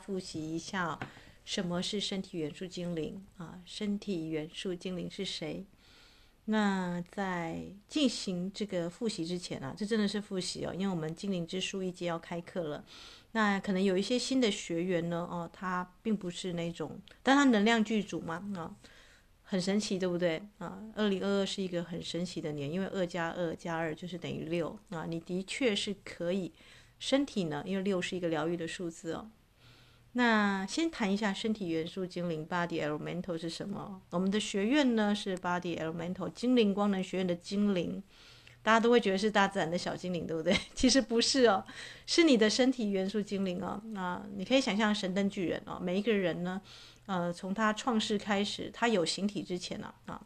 复习一下什么是身体元素精灵啊？身体元素精灵是谁？那在进行这个复习之前啊，这真的是复习哦，因为我们精灵之书一阶要开课了。那可能有一些新的学员呢，哦，他并不是那种，但他能量具足嘛，啊，很神奇，对不对？啊，二零二二是一个很神奇的年，因为二加二加二就是等于六啊，你的确是可以。身体呢？因为六是一个疗愈的数字哦。那先谈一下身体元素精灵 （Body Elemental） 是什么？我们的学院呢是 Body Elemental 精灵光能学院的精灵，大家都会觉得是大自然的小精灵，对不对？其实不是哦，是你的身体元素精灵哦。那你可以想象神灯巨人哦，每一个人呢，呃，从他创世开始，他有形体之前呢，啊。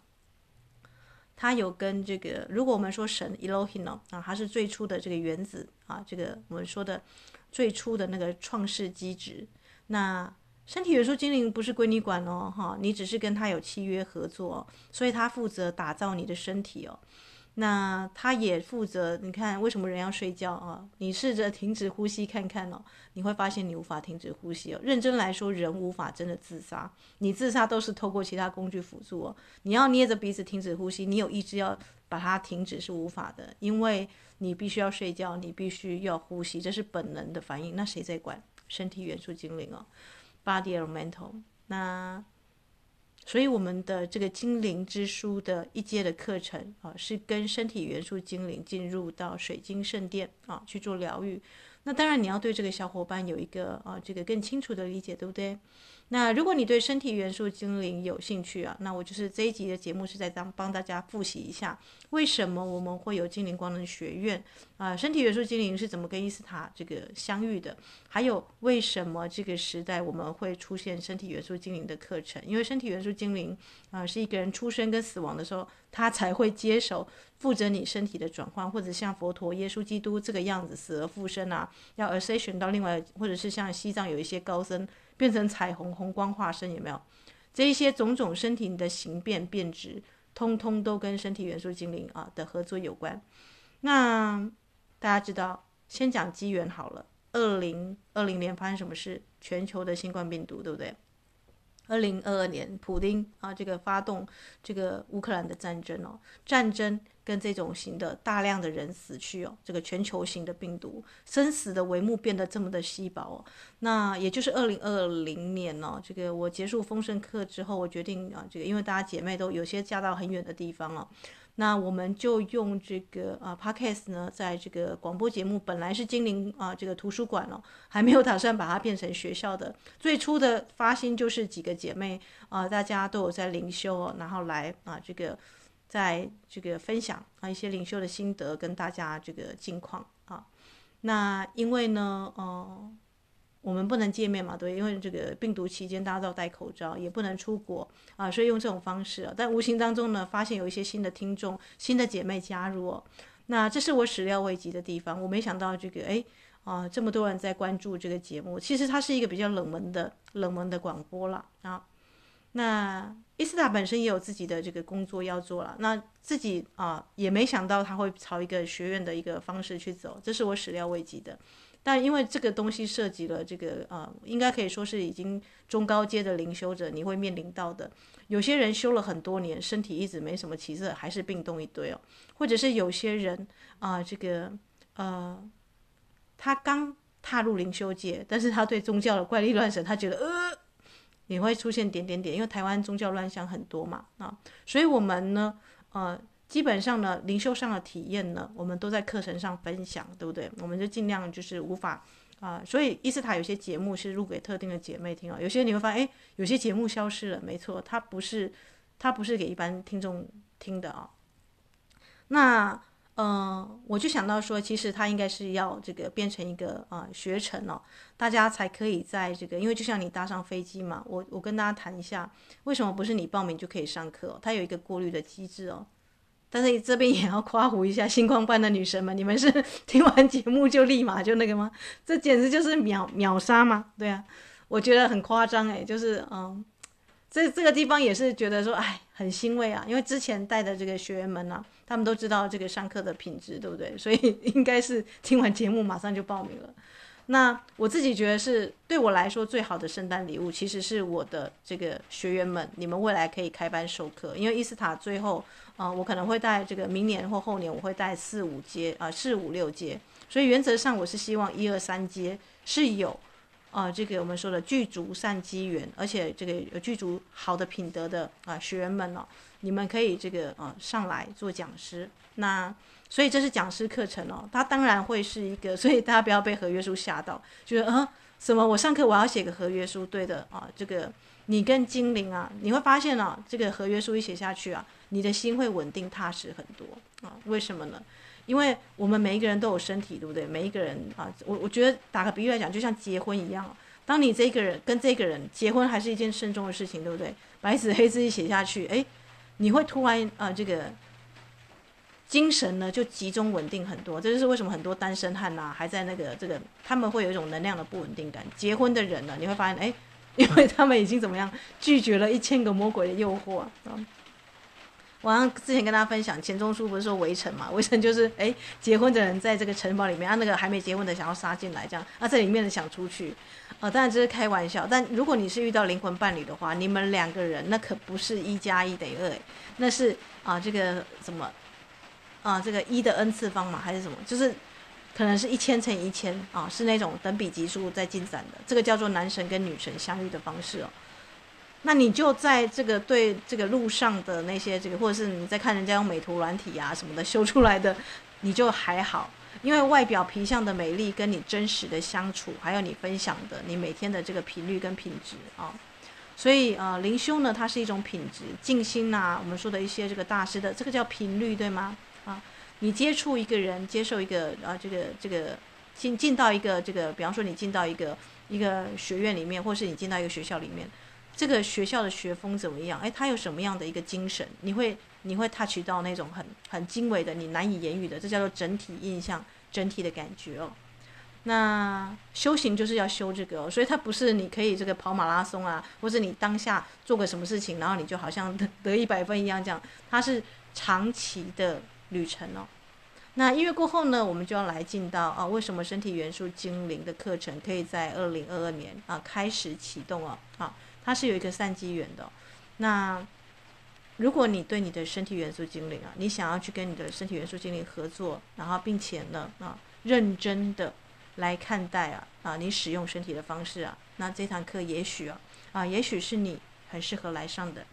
他有跟这个，如果我们说神 Elohim 啊，他是最初的这个原子啊，这个我们说的最初的那个创世机制。那身体元素精灵不是归你管哦，哈，你只是跟他有契约合作，所以他负责打造你的身体哦。那他也负责，你看为什么人要睡觉啊？你试着停止呼吸看看哦，你会发现你无法停止呼吸哦。认真来说，人无法真的自杀，你自杀都是透过其他工具辅助哦。你要捏着鼻子停止呼吸，你有意志要把它停止是无法的，因为你必须要睡觉，你必须要呼吸，这是本能的反应。那谁在管？身体元素精灵哦，Body Elemental。那。所以我们的这个精灵之书的一阶的课程啊，是跟身体元素精灵进入到水晶圣殿啊去做疗愈。那当然你要对这个小伙伴有一个啊这个更清楚的理解，对不对？那如果你对身体元素精灵有兴趣啊，那我就是这一集的节目是在当帮大家复习一下，为什么我们会有精灵光能学院啊？身体元素精灵是怎么跟伊斯塔这个相遇的？还有为什么这个时代我们会出现身体元素精灵的课程？因为身体元素精灵啊，是一个人出生跟死亡的时候，他才会接手负责你身体的转换，或者像佛陀、耶稣基督这个样子死而复生啊，要 ascension 到另外，或者是像西藏有一些高僧。变成彩虹红光化身有没有？这一些种种身体的形变变质，通通都跟身体元素精灵啊的合作有关。那大家知道，先讲机缘好了。二零二零年发生什么事？全球的新冠病毒，对不对？二零二二年，普丁啊，这个发动这个乌克兰的战争哦，战争跟这种型的大量的人死去哦，这个全球型的病毒，生死的帷幕变得这么的稀薄哦，那也就是二零二零年哦，这个我结束丰盛课之后，我决定啊，这个因为大家姐妹都有些嫁到很远的地方哦。那我们就用这个啊，Podcast 呢，在这个广播节目本来是精灵啊，这个图书馆哦，还没有打算把它变成学校的。最初的发心就是几个姐妹啊，大家都有在灵修哦，然后来啊，这个在这个分享啊一些领袖的心得，跟大家这个近况啊。那因为呢，哦、我们不能见面嘛，对，因为这个病毒期间大家都要戴口罩，也不能出国啊，所以用这种方式啊。但无形当中呢，发现有一些新的听众、新的姐妹加入哦，那这是我始料未及的地方。我没想到这个，哎啊，这么多人在关注这个节目。其实它是一个比较冷门的、冷门的广播了啊。那伊斯塔本身也有自己的这个工作要做了，那自己啊也没想到他会朝一个学院的一个方式去走，这是我始料未及的。但因为这个东西涉及了这个啊、呃，应该可以说是已经中高阶的灵修者，你会面临到的。有些人修了很多年，身体一直没什么起色，还是病痛一堆哦。或者是有些人啊、这个呃，他刚踏入灵修界，但是他对宗教的怪力乱神，他觉得呃，也会出现点点点，因为台湾宗教乱象很多嘛啊，所以我们呢，呃。基本上呢，灵修上的体验呢，我们都在课程上分享，对不对？我们就尽量就是无法啊、所以伊斯塔有些节目是录给特定的姐妹听啊，有些你会发现，哎，有些节目消失了，没错，它不是，它不是给一般听众听的啊。那嗯、我就想到说，其实它应该是要这个变成一个啊、学程哦，大家才可以在这个，因为就像你搭上飞机嘛，我我跟大家谈一下，为什么不是你报名就可以上课哦？它有一个过滤的机制哦。但是这边也要夸胡一下星光班的女神们，你们是 听完节目就立马就那个吗？这简直就是秒秒杀吗？对啊，我觉得很夸张诶，就是嗯，这这个地方也是觉得说，哎，很欣慰啊，因为之前带的这个学员们呢、他们都知道这个上课的品质，对不对？所以应该是听完节目马上就报名了。那我自己觉得是对我来说最好的圣诞礼物，其实是我的这个学员们，你们未来可以开班授课，因为伊斯塔最后啊、我可能会带这个明年或后年我会带四五阶啊，四五六阶，所以原则上我是希望一二三阶是有啊，这个我们说的具足善机缘，而且这个有具足好的品德的啊学员们哦，你们可以这个啊上来做讲师，那。所以这是讲师课程哦，它当然会是一个，所以大家不要被合约书吓到，觉得啊什么我上课我要写个合约书，对的啊，这个你跟精灵啊，你会发现啊，这个合约书一写下去啊，你的心会稳定踏实很多啊。为什么呢？因为我们每一个人都有身体，对不对？每一个人啊，我我觉得打个比喻来讲，就像结婚一样，当你这个人跟这个人结婚，还是一件慎重的事情，对不对？白纸黑字一写下去，诶，你会突然啊这个。精神呢就集中稳定很多，这就是为什么很多单身汉呐、啊、还在那个这个，他们会有一种能量的不稳定感。结婚的人呢，你会发现，哎，因为他们已经怎么样拒绝了一千个魔鬼的诱惑。我好像之前跟大家分享，钱钟书不是说围城嘛？围城就是哎，结婚的人在这个城堡里面，啊，那个还没结婚的想要杀进来，这样啊，这里面的想出去，啊，当然这是开玩笑。但如果你是遇到灵魂伴侣的话，你们两个人那可不是一加一等于二，那是啊，这个什么？啊，这个一的 n 次方嘛，还是什么？就是可能是一千乘以一千啊，是那种等比级数在进展的。这个叫做男神跟女神相遇的方式哦。那你就在这个对这个路上的那些这个，或者是你在看人家用美图软体啊什么的修出来的，你就还好，因为外表皮相的美丽跟你真实的相处，还有你分享的你每天的这个频率跟品质啊。所以啊，灵修呢，它是一种品质，静心呐、我们说的一些这个大师的这个叫频率，对吗？啊，你接触一个人，接受一个啊，这个这个进进到一个这个，比方说你进到一个一个学院里面，或是你进到一个学校里面，这个学校的学风怎么样？哎，他有什么样的一个精神？你会你会 touch 到那种很很精微的，你难以言语的，这叫做整体印象、整体的感觉哦。那修行就是要修这个哦，所以它不是你可以这个跑马拉松啊，或是你当下做个什么事情，然后你就好像得 得一百分一样这样，它是长期的。旅程哦，那音乐过后呢，我们就要来进到啊，为什么身体元素精灵的课程可以在二零二二年啊开始启动哦？啊，它是有一个善机缘的。那如果你对你的身体元素精灵啊，你想要去跟你的身体元素精灵合作，然后并且呢啊认真的来看待啊啊你使用身体的方式啊，那这堂课也许啊啊也许是你很适合来上的。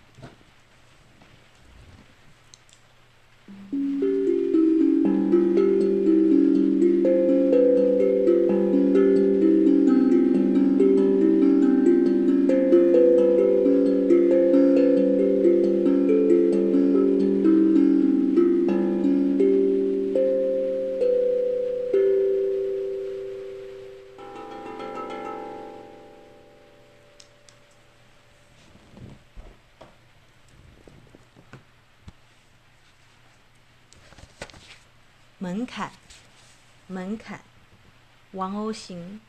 王鸥行。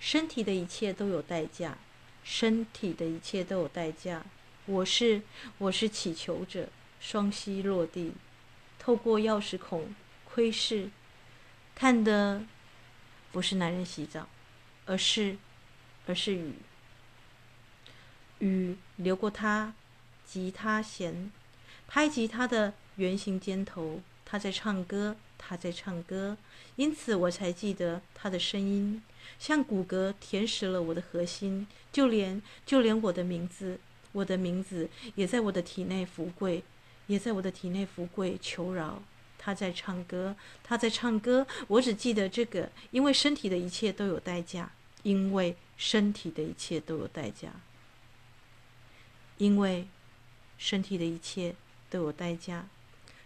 身体的一切都有代价，身体的一切都有代价。我是，我是祈求者，双膝落地，透过钥匙孔窥视，看的不是男人洗澡，而是，而是雨，雨流过他，吉他弦，拍吉他的圆形肩头。他在唱歌，他在唱歌，因此我才记得他的声音，像骨骼填实了我的核心，就连就连我的名字，我的名字也在我的体内福贵，也在我的体内福贵求饶。他在唱歌，他在唱歌，我只记得这个，因为身体的一切都有代价，因为身体的一切都有代价，因为身体的一切都有代价。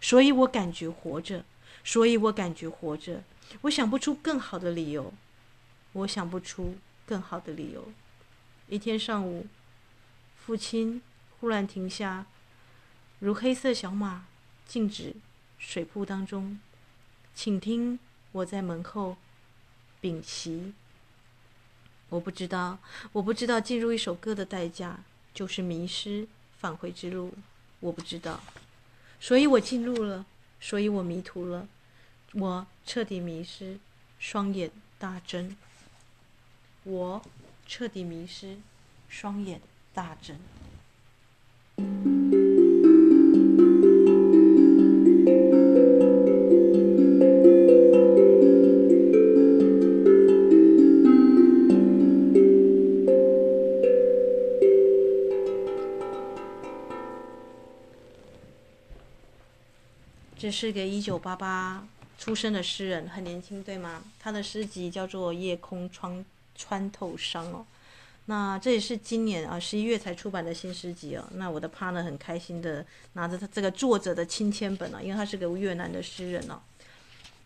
所以我感觉活着，所以我感觉活着。我想不出更好的理由，我想不出更好的理由。一天上午，父亲忽然停下，如黑色小马静止水瀑当中，请听我在门后屏息。我不知道，我不知道进入一首歌的代价就是迷失返回之路。我不知道。所以我进入了，所以我迷途了，我彻底迷失，双眼大睁，我彻底迷失，双眼大睁。这是个一九八八出生的诗人，很年轻，对吗？他的诗集叫做《夜空穿穿透伤》哦。那这也是今年啊十一月才出版的新诗集哦。那我的 partner 很开心的拿着他这个作者的亲签本啊，因为他是个越南的诗人哦。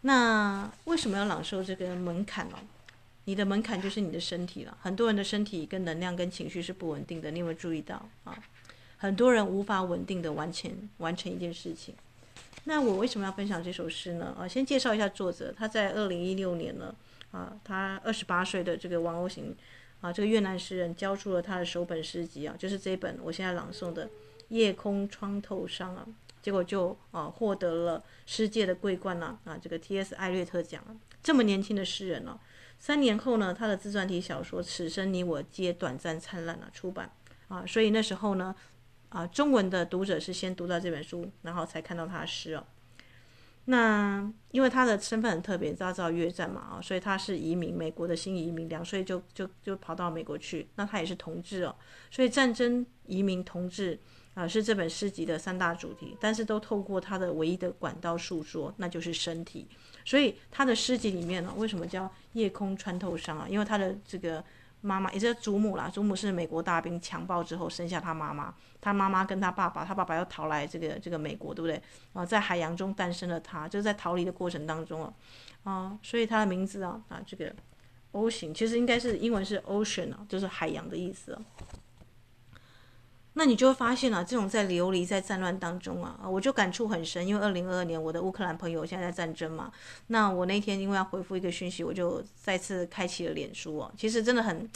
那为什么要朗诵这个门槛呢？你的门槛就是你的身体了。很多人的身体跟能量跟情绪是不稳定的，你有没有注意到啊？很多人无法稳定的完成完成一件事情。那我为什么要分享这首诗呢？啊，先介绍一下作者，他在二零一六年呢，啊，他二十八岁的这个王欧行，啊，这个越南诗人交出了他的首本诗集啊，就是这本我现在朗诵的《夜空穿透伤》啊，结果就啊获得了世界的桂冠呐，啊，这个 T.S. 艾略特奖。这么年轻的诗人呢，三年后呢，他的自传体小说《此生你我皆短暂灿烂》了出版啊，所以那时候呢。啊，中文的读者是先读到这本书，然后才看到他的诗哦。那因为他的身份很特别，大家知道越战嘛啊，所以他是移民，美国的新移民，两岁就就就跑到美国去。那他也是同志哦，所以战争、移民、同志啊，是这本诗集的三大主题。但是都透过他的唯一的管道诉说，那就是身体。所以他的诗集里面呢，为什么叫夜空穿透伤啊？因为他的这个。妈妈也是祖母啦，祖母是美国大兵强暴之后生下他妈妈，他妈妈跟他爸爸，他爸爸要逃来这个这个美国，对不对？啊，在海洋中诞生了他，就在逃离的过程当中啊，啊，所以他的名字啊啊这个 O 型其实应该是英文是 Ocean 啊，就是海洋的意思。那你就会发现啊，这种在流离在战乱当中啊，我就感触很深，因为二零二二年我的乌克兰朋友现在在战争嘛。那我那天因为要回复一个讯息，我就再次开启了脸书哦。其实真的很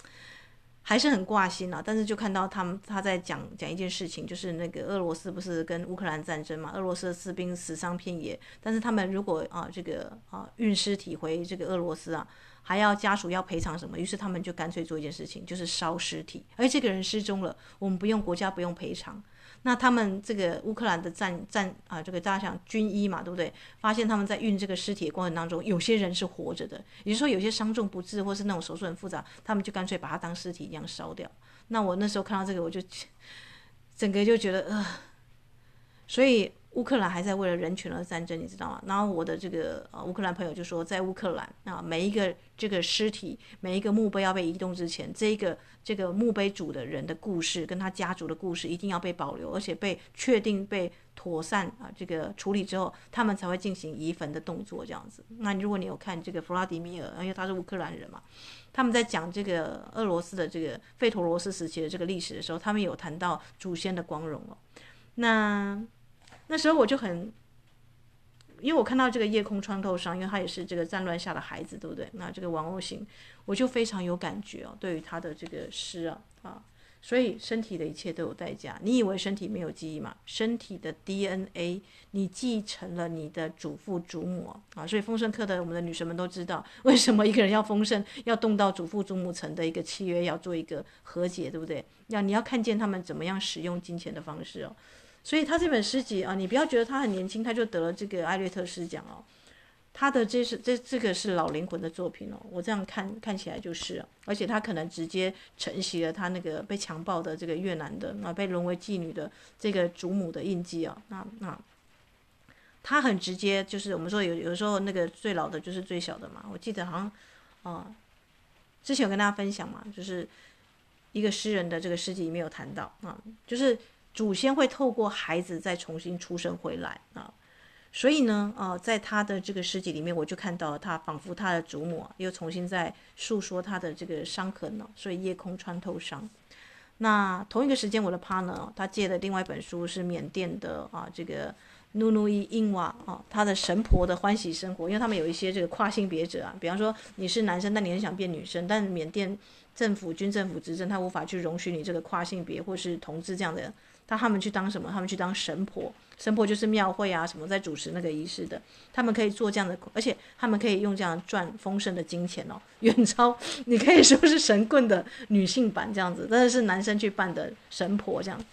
还是很挂心啊，但是就看到他们他在讲讲一件事情，就是那个俄罗斯不是跟乌克兰战争嘛，俄罗斯的士兵死伤遍野，但是他们如果啊这个啊运尸体回这个俄罗斯啊。还要家属要赔偿什么？于是他们就干脆做一件事情，就是烧尸体。而这个人失踪了，我们不用国家不用赔偿。那他们这个乌克兰的战战啊，这个大家想军医嘛，对不对？发现他们在运这个尸体的过程当中，有些人是活着的，也就是说有些伤重不治或是那种手术很复杂，他们就干脆把它当尸体一样烧掉。那我那时候看到这个，我就 整个就觉得呃，所以。乌克兰还在为了人权而战争，你知道吗？然后我的这个呃乌克兰朋友就说，在乌克兰啊，每一个这个尸体，每一个墓碑要被移动之前，这一个这个墓碑主的人的故事跟他家族的故事一定要被保留，而且被确定被妥善啊这个处理之后，他们才会进行移坟的动作这样子。那如果你有看这个弗拉迪米尔，因为他是乌克兰人嘛，他们在讲这个俄罗斯的这个费陀罗斯时期的这个历史的时候，他们有谈到祖先的光荣哦。那那时候我就很，因为我看到这个夜空穿透伤，因为他也是这个战乱下的孩子，对不对？那这个王鸥行，我就非常有感觉哦，对于他的这个诗啊啊，所以身体的一切都有代价。你以为身体没有记忆吗？身体的 DNA 你继承了你的祖父祖母啊，所以丰盛课的我们的女神们都知道，为什么一个人要丰盛，要动到祖父祖母层的一个契约，要做一个和解，对不对？要你要看见他们怎么样使用金钱的方式哦。所以他这本诗集啊，你不要觉得他很年轻，他就得了这个艾略特诗奖哦。他的这是这这个是老灵魂的作品哦，我这样看看起来就是，而且他可能直接承袭了他那个被强暴的这个越南的啊，被沦为妓女的这个祖母的印记啊。那那他很直接，就是我们说有有时候那个最老的就是最小的嘛。我记得好像啊，之前有跟大家分享嘛，就是一个诗人的这个诗集里面有谈到啊，就是。祖先会透过孩子再重新出生回来啊，所以呢，啊，在他的这个诗集里面，我就看到他仿佛他的祖母又重新在诉说他的这个伤痕呢，所以夜空穿透伤。那同一个时间，我的 partner 他借的另外一本书是缅甸的啊，这个努努伊英瓦啊，他的神婆的欢喜生活，因为他们有一些这个跨性别者啊，比方说你是男生，但你很想变女生，但缅甸。政府军政府执政，他无法去容许你这个跨性别或是同志这样的。他他们去当什么？他们去当神婆，神婆就是庙会啊什么在主持那个仪式的。他们可以做这样的，而且他们可以用这样赚丰盛的金钱哦，远超你可以说是神棍的女性版这样子，但是是男生去扮的神婆这样。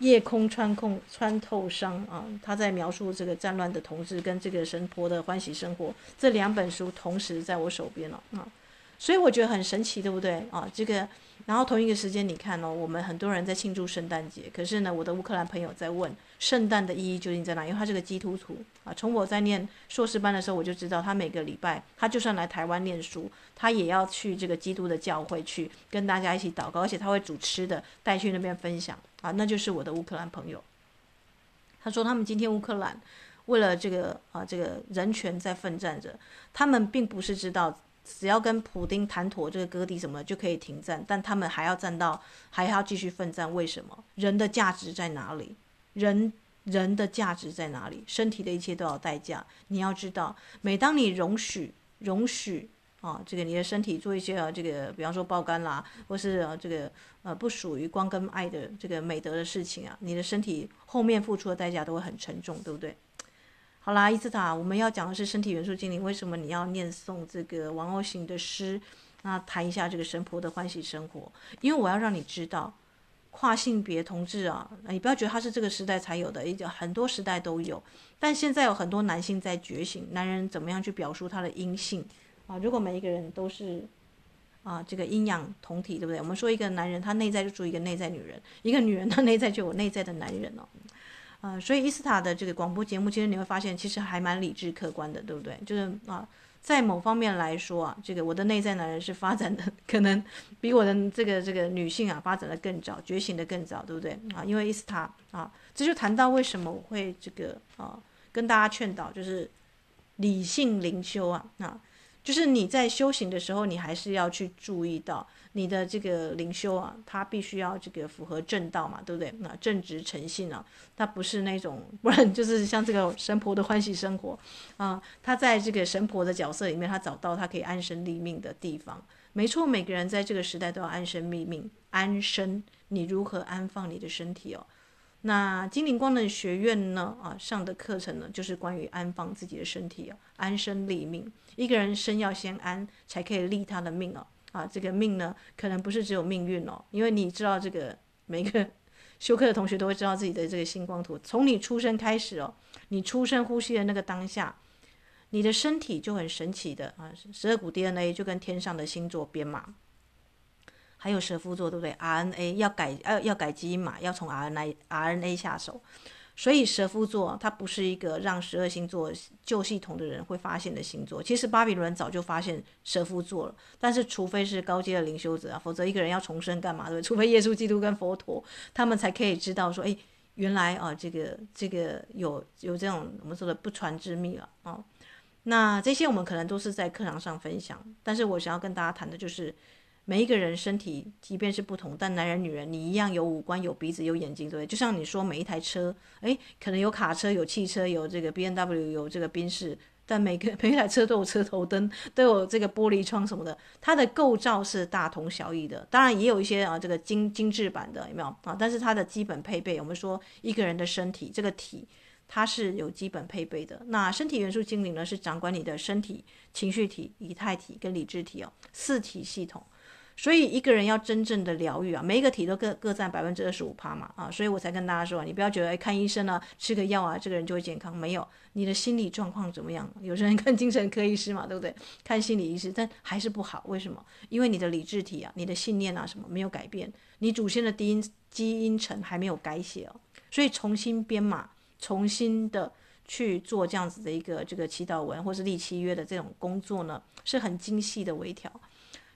夜空穿空穿透伤啊，他在描述这个战乱的同志跟这个神婆的欢喜生活，这两本书同时在我手边了啊。所以我觉得很神奇，对不对啊？这个，然后同一个时间，你看哦，我们很多人在庆祝圣诞节，可是呢，我的乌克兰朋友在问圣诞的意义究竟在哪？因为他是个基督徒啊。从我在念硕士班的时候，我就知道他每个礼拜，他就算来台湾念书，他也要去这个基督的教会去跟大家一起祷告，而且他会煮吃的带去那边分享啊。那就是我的乌克兰朋友。他说他们今天乌克兰为了这个啊这个人权在奋战着，他们并不是知道。只要跟普丁谈妥这个割地什么就可以停战，但他们还要战到，还要继续奋战。为什么？人的价值在哪里？人人的价值在哪里？身体的一切都要代价。你要知道，每当你容许容许啊，这个你的身体做一些啊，这个比方说爆肝啦，或是啊这个呃不属于光跟爱的这个美德的事情啊，你的身体后面付出的代价都会很沉重，对不对？好啦，伊斯塔，我们要讲的是身体元素精灵。为什么你要念诵这个王鸥行的诗？那谈一下这个神婆的欢喜生活。因为我要让你知道，跨性别同志啊，你不要觉得他是这个时代才有的，一很多时代都有。但现在有很多男性在觉醒，男人怎么样去表述他的阴性啊？如果每一个人都是啊，这个阴阳同体，对不对？我们说一个男人，他内在就住一个内在女人；一个女人，她内在就有内在的男人哦。呃，所以伊斯塔的这个广播节目，其实你会发现，其实还蛮理智客观的，对不对？就是啊，在某方面来说啊，这个我的内在男人是发展的，可能比我的这个这个女性啊发展的更早，觉醒的更早，对不对？啊，因为伊斯塔啊，这就谈到为什么我会这个啊，跟大家劝导，就是理性灵修啊，啊，就是你在修行的时候，你还是要去注意到。你的这个灵修啊，它必须要这个符合正道嘛，对不对？那正直诚信啊，它不是那种，不然就是像这个神婆的欢喜生活啊。他在这个神婆的角色里面，他找到他可以安身立命的地方。没错，每个人在这个时代都要安身立命，安身。你如何安放你的身体哦？那金陵光能学院呢？啊，上的课程呢，就是关于安放自己的身体啊，安身立命。一个人身要先安，才可以立他的命哦。啊，这个命呢，可能不是只有命运哦，因为你知道，这个每个修课的同学都会知道自己的这个星光图。从你出生开始哦，你出生呼吸的那个当下，你的身体就很神奇的啊，十二股 DNA 就跟天上的星座编码，还有蛇夫座，对不对？RNA 要改，要要改基因码，要从 RNA RNA 下手。所以蛇夫座它不是一个让十二星座旧系统的人会发现的星座。其实巴比伦早就发现蛇夫座了，但是除非是高阶的灵修者啊，否则一个人要重生干嘛？对，不对除非耶稣基督跟佛陀，他们才可以知道说，哎，原来啊，这个这个有有这种我们说的不传之秘了啊。那这些我们可能都是在课堂上分享，但是我想要跟大家谈的就是。每一个人身体，即便是不同，但男人、女人，你一样有五官、有鼻子、有眼睛，对不对？就像你说，每一台车，诶，可能有卡车、有汽车、有这个 B N W、有这个宾士，但每个 每一台车都有车头灯，都有这个玻璃窗什么的，它的构造是大同小异的。当然，也有一些啊，这个精精致版的，有没有啊？但是它的基本配备，我们说一个人的身体，这个体，它是有基本配备的。那身体元素精灵呢，是掌管你的身体、情绪体、以太体跟理智体哦，四体系统。所以一个人要真正的疗愈啊，每一个体都各各占百分之二十五趴嘛啊，所以我才跟大家说，你不要觉得看医生啊，吃个药啊，这个人就会健康，没有，你的心理状况怎么样？有些人看精神科医师嘛，对不对？看心理医师，但还是不好，为什么？因为你的理智体啊，你的信念啊什么没有改变，你祖先的基因基因层还没有改写哦，所以重新编码，重新的去做这样子的一个这个祈祷文或是立契约的这种工作呢，是很精细的微调。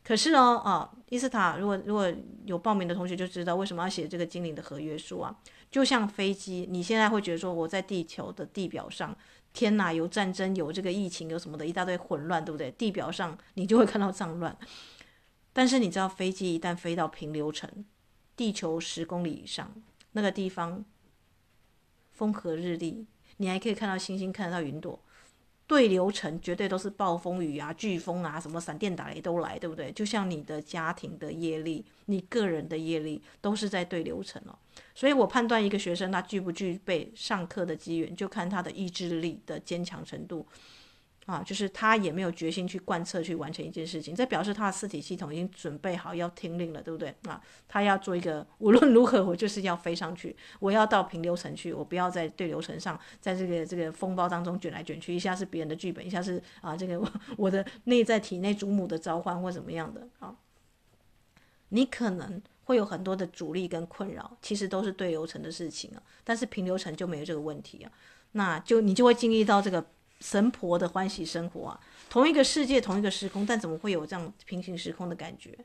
可是呢，啊，伊斯塔，如果如果有报名的同学就知道为什么要写这个精灵的合约书啊？就像飞机，你现在会觉得说我在地球的地表上，天哪，有战争，有这个疫情，有什么的一大堆混乱，对不对？地表上你就会看到脏乱。但是你知道，飞机一旦飞到平流层，地球十公里以上那个地方，风和日丽，你还可以看到星星，看得到云朵。对流程绝对都是暴风雨啊、飓风啊、什么闪电打雷都来，对不对？就像你的家庭的业力、你个人的业力，都是在对流程哦。所以我判断一个学生他具不具备上课的机缘，就看他的意志力的坚强程度。啊，就是他也没有决心去贯彻去完成一件事情，这表示他的四体系统已经准备好要听令了，对不对？啊，他要做一个无论如何我就是要飞上去，我要到平流层去，我不要在对流层上，在这个这个风暴当中卷来卷去，一下是别人的剧本，一下是啊这个我，我的内在体内祖母的召唤或怎么样的啊，你可能会有很多的阻力跟困扰，其实都是对流层的事情啊，但是平流层就没有这个问题啊，那就你就会经历到这个。神婆的欢喜生活啊，同一个世界，同一个时空，但怎么会有这样平行时空的感觉？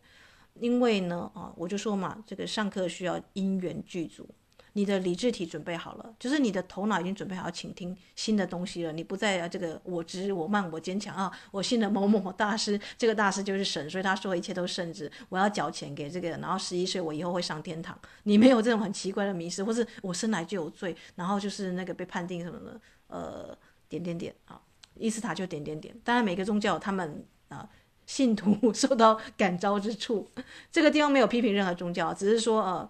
因为呢，啊，我就说嘛，这个上课需要因缘具足，你的理智体准备好了，就是你的头脑已经准备好要倾听新的东西了。你不再这个我执我慢我坚强啊，我信了某某某大师，这个大师就是神，所以他说一切都圣旨，我要缴钱给这个，然后十一岁我以后会上天堂。你没有这种很奇怪的迷失，或是我生来就有罪，然后就是那个被判定什么的，呃。点点点啊，伊斯塔就点点点。当然，每个宗教他们啊，信徒 受到感召之处，这个地方没有批评任何宗教，只是说呃，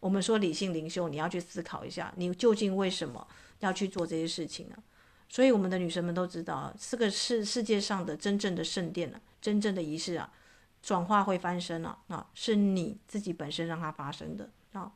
我们说理性灵修，你要去思考一下，你究竟为什么要去做这些事情呢？所以，我们的女神们都知道，这个是世界上的真正的圣殿啊，真正的仪式啊，转化会翻身啊，啊，是你自己本身让它发生的啊，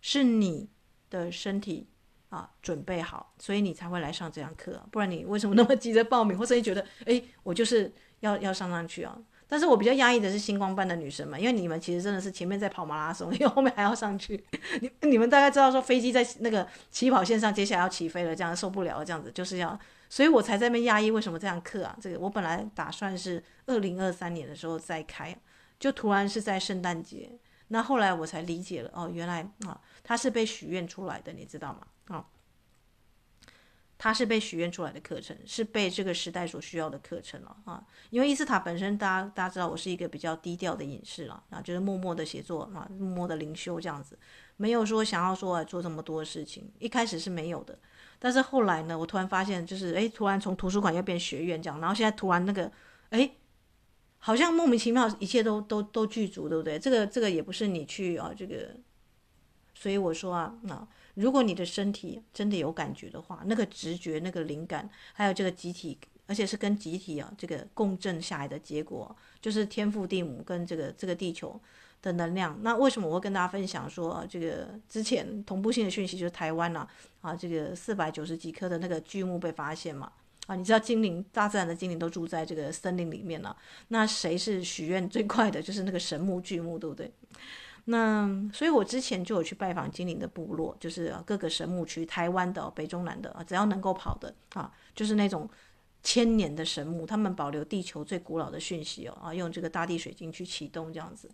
是你的身体。啊，准备好，所以你才会来上这堂课，不然你为什么那么急着报名？或者你觉得，哎，我就是要要上上去啊？但是我比较压抑的是星光班的女生们，因为你们其实真的是前面在跑马拉松，因为后面还要上去。你你们大概知道说飞机在那个起跑线上，接下来要起飞了，这样受不了，这样子就是要，所以我才在那边压抑。为什么这堂课啊？这个我本来打算是二零二三年的时候再开，就突然是在圣诞节。那后来我才理解了，哦，原来啊，它是被许愿出来的，你知道吗？啊，它是被许愿出来的课程，是被这个时代所需要的课程了啊。因为伊斯塔本身，大家大家知道，我是一个比较低调的隐士了啊，就是默默的写作啊，默默的灵修这样子，没有说想要说做这么多事情。一开始是没有的，但是后来呢，我突然发现，就是哎，突然从图书馆又变学院这样，然后现在突然那个哎，好像莫名其妙，一切都都都具足，对不对？这个这个也不是你去啊，这个，所以我说啊，啊。如果你的身体真的有感觉的话，那个直觉、那个灵感，还有这个集体，而且是跟集体啊这个共振下来的结果，就是天父地母跟这个这个地球的能量。那为什么我会跟大家分享说，啊，这个之前同步性的讯息就是台湾呐，啊，这个四百九十几颗的那个巨木被发现嘛，啊，你知道精灵大自然的精灵都住在这个森林里面了，那谁是许愿最快的？就是那个神木巨木，对不对？那所以，我之前就有去拜访精灵的部落，就是各个神木区，台湾的、北中南的，只要能够跑的啊，就是那种千年的神木，他们保留地球最古老的讯息哦，啊，用这个大地水晶去启动这样子。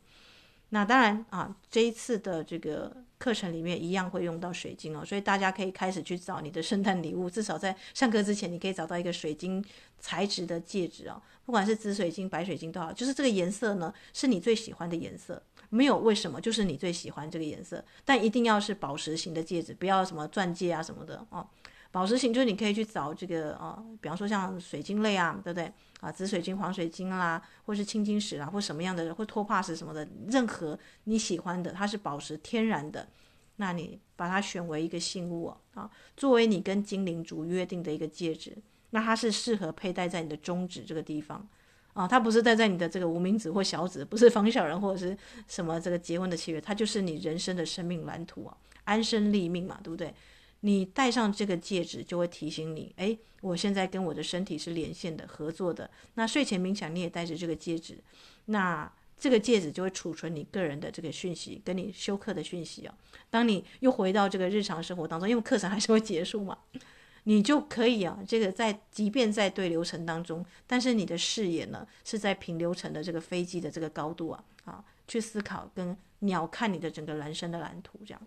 那当然啊，这一次的这个课程里面一样会用到水晶哦，所以大家可以开始去找你的圣诞礼物，至少在上课之前，你可以找到一个水晶材质的戒指哦，不管是紫水晶、白水晶都好，就是这个颜色呢是你最喜欢的颜色。没有为什么，就是你最喜欢这个颜色，但一定要是宝石型的戒指，不要什么钻戒啊什么的哦。宝石型就是你可以去找这个、哦，比方说像水晶类啊，对不对啊？紫水晶、黄水晶啦，或是青金石啊，或什么样的，或托帕石什么的，任何你喜欢的，它是宝石天然的，那你把它选为一个信物啊、作为你跟精灵族约定的一个戒指，那它是适合佩戴在你的中指这个地方。啊，它不是戴在你的这个无名指或小指，不是防小人或者是什么这个结婚的契约，它就是你人生的生命蓝图啊，安身立命嘛，对不对？你戴上这个戒指，就会提醒你，哎，我现在跟我的身体是连线的、合作的。那睡前冥想，你也戴着这个戒指，那这个戒指就会储存你个人的这个讯息，跟你修课的讯息啊。当你又回到这个日常生活当中，因为课程还是会结束嘛。你就可以啊，这个在即便在对流层当中，但是你的视野呢是在平流层的这个飞机的这个高度啊啊，去思考跟鸟看你的整个人生的蓝图这样。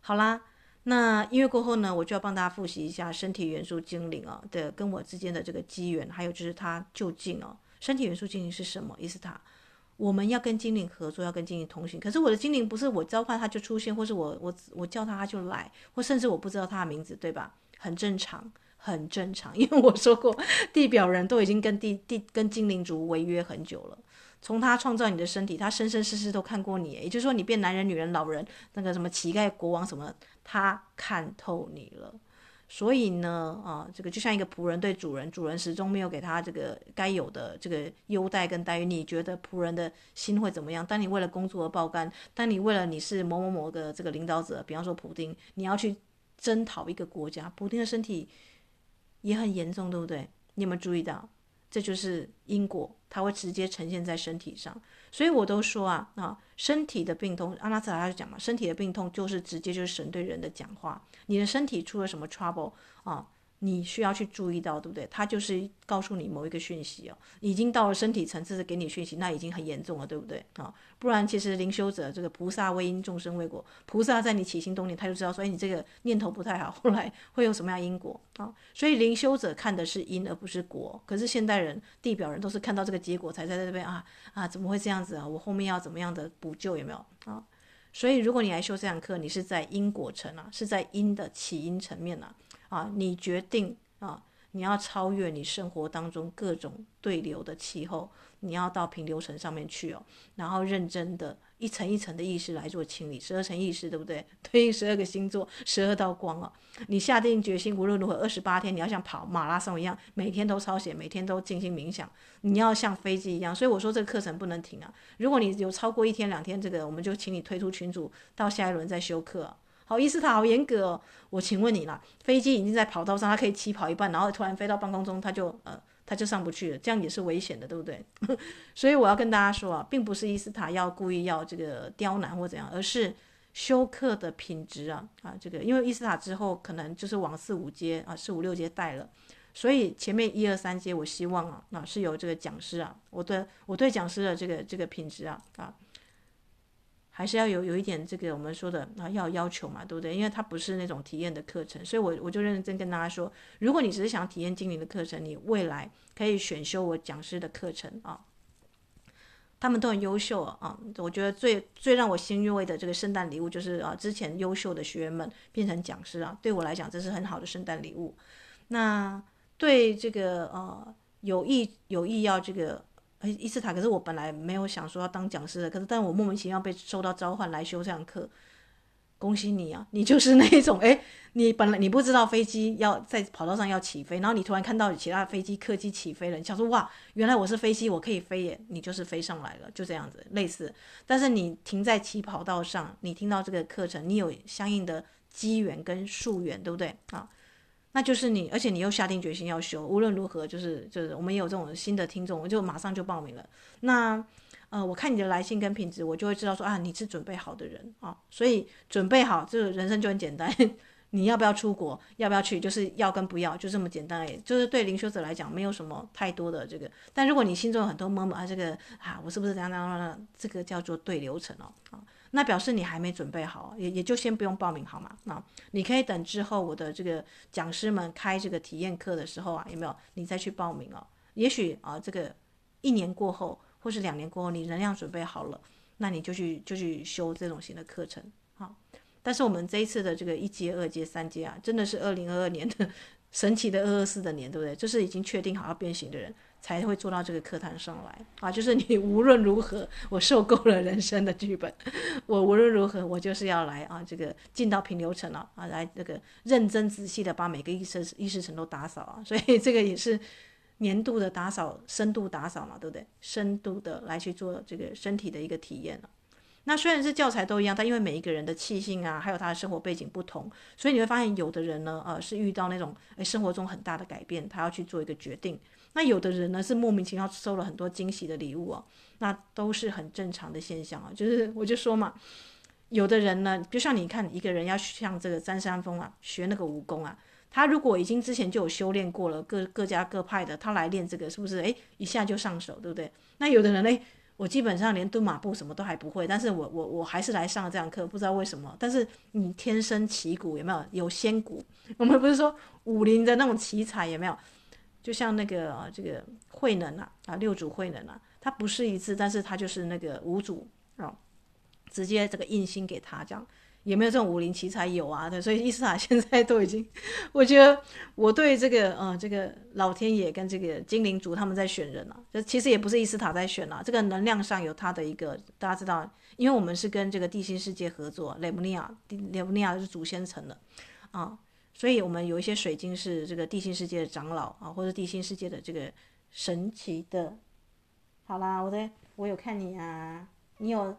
好啦，那音乐过后呢，我就要帮大家复习一下身体元素精灵啊的跟我之间的这个机缘，还有就是它究竟啊，身体元素精灵是什么？伊斯塔。我们要跟精灵合作，要跟精灵同行。可是我的精灵不是我召唤它就出现，或是我我我叫它它就来，或甚至我不知道它的名字，对吧？很正常，很正常，因为我说过，地表人都已经跟地地跟精灵族违约很久了。从他创造你的身体，他生生世世都看过你，也就是说，你变男人、女人、老人，那个什么乞丐、国王什么，他看透你了。所以呢，啊，这个就像一个仆人对主人，主人始终没有给他这个该有的这个优待跟待遇。你觉得仆人的心会怎么样？当你为了工作而爆肝，当你为了你是某某某个这个领导者，比方说普丁，你要去征讨一个国家，普丁的身体也很严重，对不对？你有没有注意到？这就是因果，它会直接呈现在身体上。所以我都说啊，啊，身体的病痛，阿拉斯塔他就讲嘛，身体的病痛就是直接就是神对人的讲话。你的身体出了什么 trouble 啊？你需要去注意到，对不对？他就是告诉你某一个讯息哦，已经到了身体层次的给你讯息，那已经很严重了，对不对？啊，不然其实灵修者这个菩萨为因，众生为果，菩萨在你起心动念，他就知道说，哎，你这个念头不太好，后来会有什么样因果啊？所以灵修者看的是因而不是果，可是现代人、地表人都是看到这个结果才在这边啊啊，怎么会这样子啊？我后面要怎么样的补救有没有啊？所以如果你来修这堂课，你是在因果层啊，是在因的起因层面啊。啊，你决定啊，你要超越你生活当中各种对流的气候，你要到平流层上面去哦，然后认真的一层一层的意识来做清理，十二层意识对不对？对应十二个星座，十二道光哦。你下定决心，无论如何，二十八天你要像跑马拉松一样，每天都抄写，每天都进行冥想，你要像飞机一样。所以我说这个课程不能停啊！如果你有超过一天两天，这个我们就请你退出群组，到下一轮再休课。好，伊斯塔好严格哦。我请问你啦，飞机已经在跑道上，它可以起跑一半，然后突然飞到半空中，它就呃，它就上不去了，这样也是危险的，对不对？所以我要跟大家说啊，并不是伊斯塔要故意要这个刁难或怎样，而是修课的品质啊啊，这个因为伊斯塔之后可能就是往四五阶啊，四五六阶带了，所以前面一二三阶，我希望啊，啊是有这个讲师啊，我对我对讲师的这个这个品质啊啊。还是要有有一点这个我们说的啊，要要求嘛，对不对？因为它不是那种体验的课程，所以我我就认真跟大家说，如果你只是想体验精灵的课程，你未来可以选修我讲师的课程啊，他们都很优秀啊。我觉得最最让我欣慰的这个圣诞礼物就是啊，之前优秀的学员们变成讲师啊，对我来讲这是很好的圣诞礼物。那对这个呃有意有意要这个。伊斯塔，可是我本来没有想说要当讲师的，可是但我莫名其妙被受到召唤来修这堂课，恭喜你啊！你就是那种，诶，你本来你不知道飞机要在跑道上要起飞，然后你突然看到其他飞机客机起飞了，你想说哇，原来我是飞机，我可以飞耶！你就是飞上来了，就这样子类似。但是你停在起跑道上，你听到这个课程，你有相应的机缘跟数缘，对不对啊？那就是你，而且你又下定决心要修，无论如何，就是就是我们也有这种新的听众，我就马上就报名了。那呃，我看你的来信跟品质，我就会知道说啊，你是准备好的人啊，所以准备好，这个人生就很简单。你要不要出国？要不要去？就是要跟不要，就这么简单而已。就是对灵修者来讲，没有什么太多的这个。但如果你心中有很多闷闷啊，这个啊，我是不是这样这样这样？这个叫做对流程哦啊。那表示你还没准备好，也也就先不用报名好吗？那你可以等之后我的这个讲师们开这个体验课的时候啊，有没有你再去报名哦？也许啊，这个一年过后或是两年过后，你能量准备好了，那你就去就去修这种型的课程。好，但是我们这一次的这个一阶、二阶、三阶啊，真的是二零二二年的 神奇的二二四的年，对不对？就是已经确定好要变形的人。才会坐到这个课堂上来啊！就是你无论如何，我受够了人生的剧本，我无论如何，我就是要来啊！这个进到平流层了啊，来这个认真仔细的把每个意识意识层都打扫啊！所以这个也是年度的打扫，深度打扫嘛，对不对？深度的来去做这个身体的一个体验了。那虽然是教材都一样，但因为每一个人的气性啊，还有他的生活背景不同，所以你会发现有的人呢，呃，是遇到那种诶生活中很大的改变，他要去做一个决定。那有的人呢是莫名其妙收了很多惊喜的礼物哦，那都是很正常的现象啊。就是我就说嘛，有的人呢，就像你看一个人要像这个张三丰啊，学那个武功啊，他如果已经之前就有修炼过了，各各家各派的，他来练这个是不是？诶，一下就上手，对不对？那有的人呢，我基本上连蹲马步什么都还不会，但是我我我还是来上这样课，不知道为什么。但是你天生旗鼓有没有？有仙骨？我们不是说武林的那种奇才有没有？就像那个，这个慧能啊，啊六祖慧能啊，他不是一次，但是他就是那个五祖啊，直接这个印心给他这样，也没有这种武林奇才有啊，对，所以伊斯塔现在都已经，我觉得我对这个呃这个老天爷跟这个精灵族他们在选人啊，这其实也不是伊斯塔在选啊，这个能量上有他的一个大家知道，因为我们是跟这个地心世界合作，雷姆尼亚，雷姆尼亚是主仙层的啊，所以我们有一些水晶是这个地心世界的长老啊，或者地心世界的这个神奇的。好啦，我的我有看你啊，你有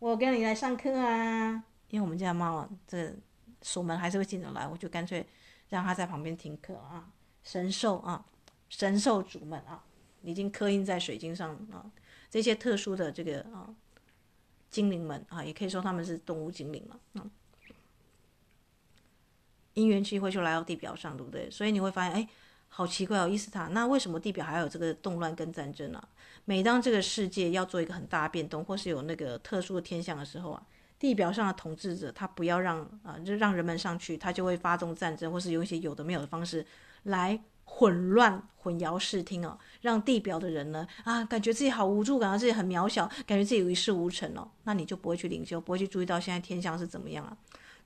我跟你来上课啊。因为我们家猫这锁门还是会进得来，我就干脆让它在旁边听课啊。神兽啊，神兽主们啊，已经刻印在水晶上啊。这些特殊的这个啊精灵们啊，也可以说他们是动物精灵了啊。因缘机会就来到地表上，对不对？所以你会发现，哎，好奇怪哦，伊斯塔，那为什么地表还有这个动乱跟战争啊？每当这个世界要做一个很大的变动，或是有那个特殊的天象的时候啊。地表上的统治者，他不要让啊，就让人们上去，他就会发动战争，或是用一些有的没有的方式来混乱、混淆视听哦，让地表的人呢啊，感觉自己好无助，感觉自己很渺小，感觉自己一事无成哦，那你就不会去领袖，不会去注意到现在天象是怎么样啊。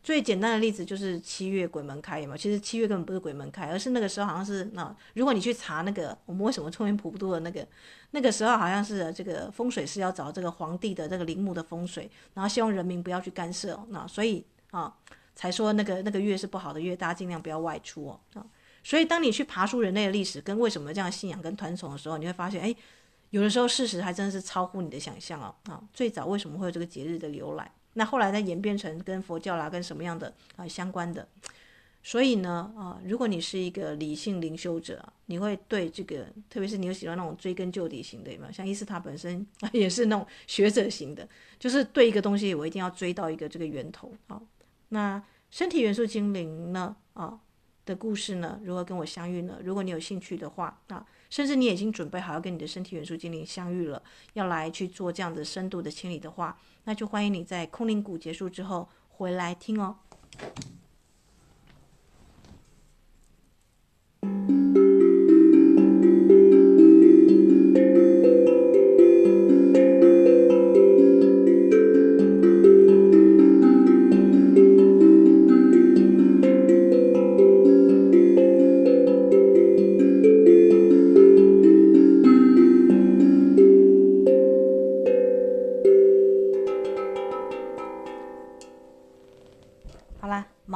最简单的例子就是七月鬼门开嘛，其实七月根本不是鬼门开，而是那个时候好像是那，如果你去查那个我们为什么冲云普渡的那个，那个时候好像是这个风水师要找这个皇帝的这个陵墓的风水，然后希望人民不要去干涉，那所以啊才说那个那个月是不好的月，大家尽量不要外出哦啊。所以当你去爬出人类的历史跟为什么这样信仰跟团宠的时候，你会发现哎，有的时候事实还真的是超乎你的想象哦啊。最早为什么会有这个节日的由来？那后来呢演变成跟佛教啦，跟什么样的啊相关的，所以呢啊，如果你是一个理性灵修者，你会对这个，特别是你有喜欢那种追根究底型的，有没有？像伊斯塔本身 也是那种学者型的，就是对一个东西我一定要追到一个这个源头啊。那身体元素精灵呢啊的故事呢，如何跟我相遇呢？如果你有兴趣的话啊，甚至你已经准备好要跟你的身体元素精灵相遇了，要来去做这样的深度的清理的话。那就欢迎你在空灵谷结束之后回来听哦。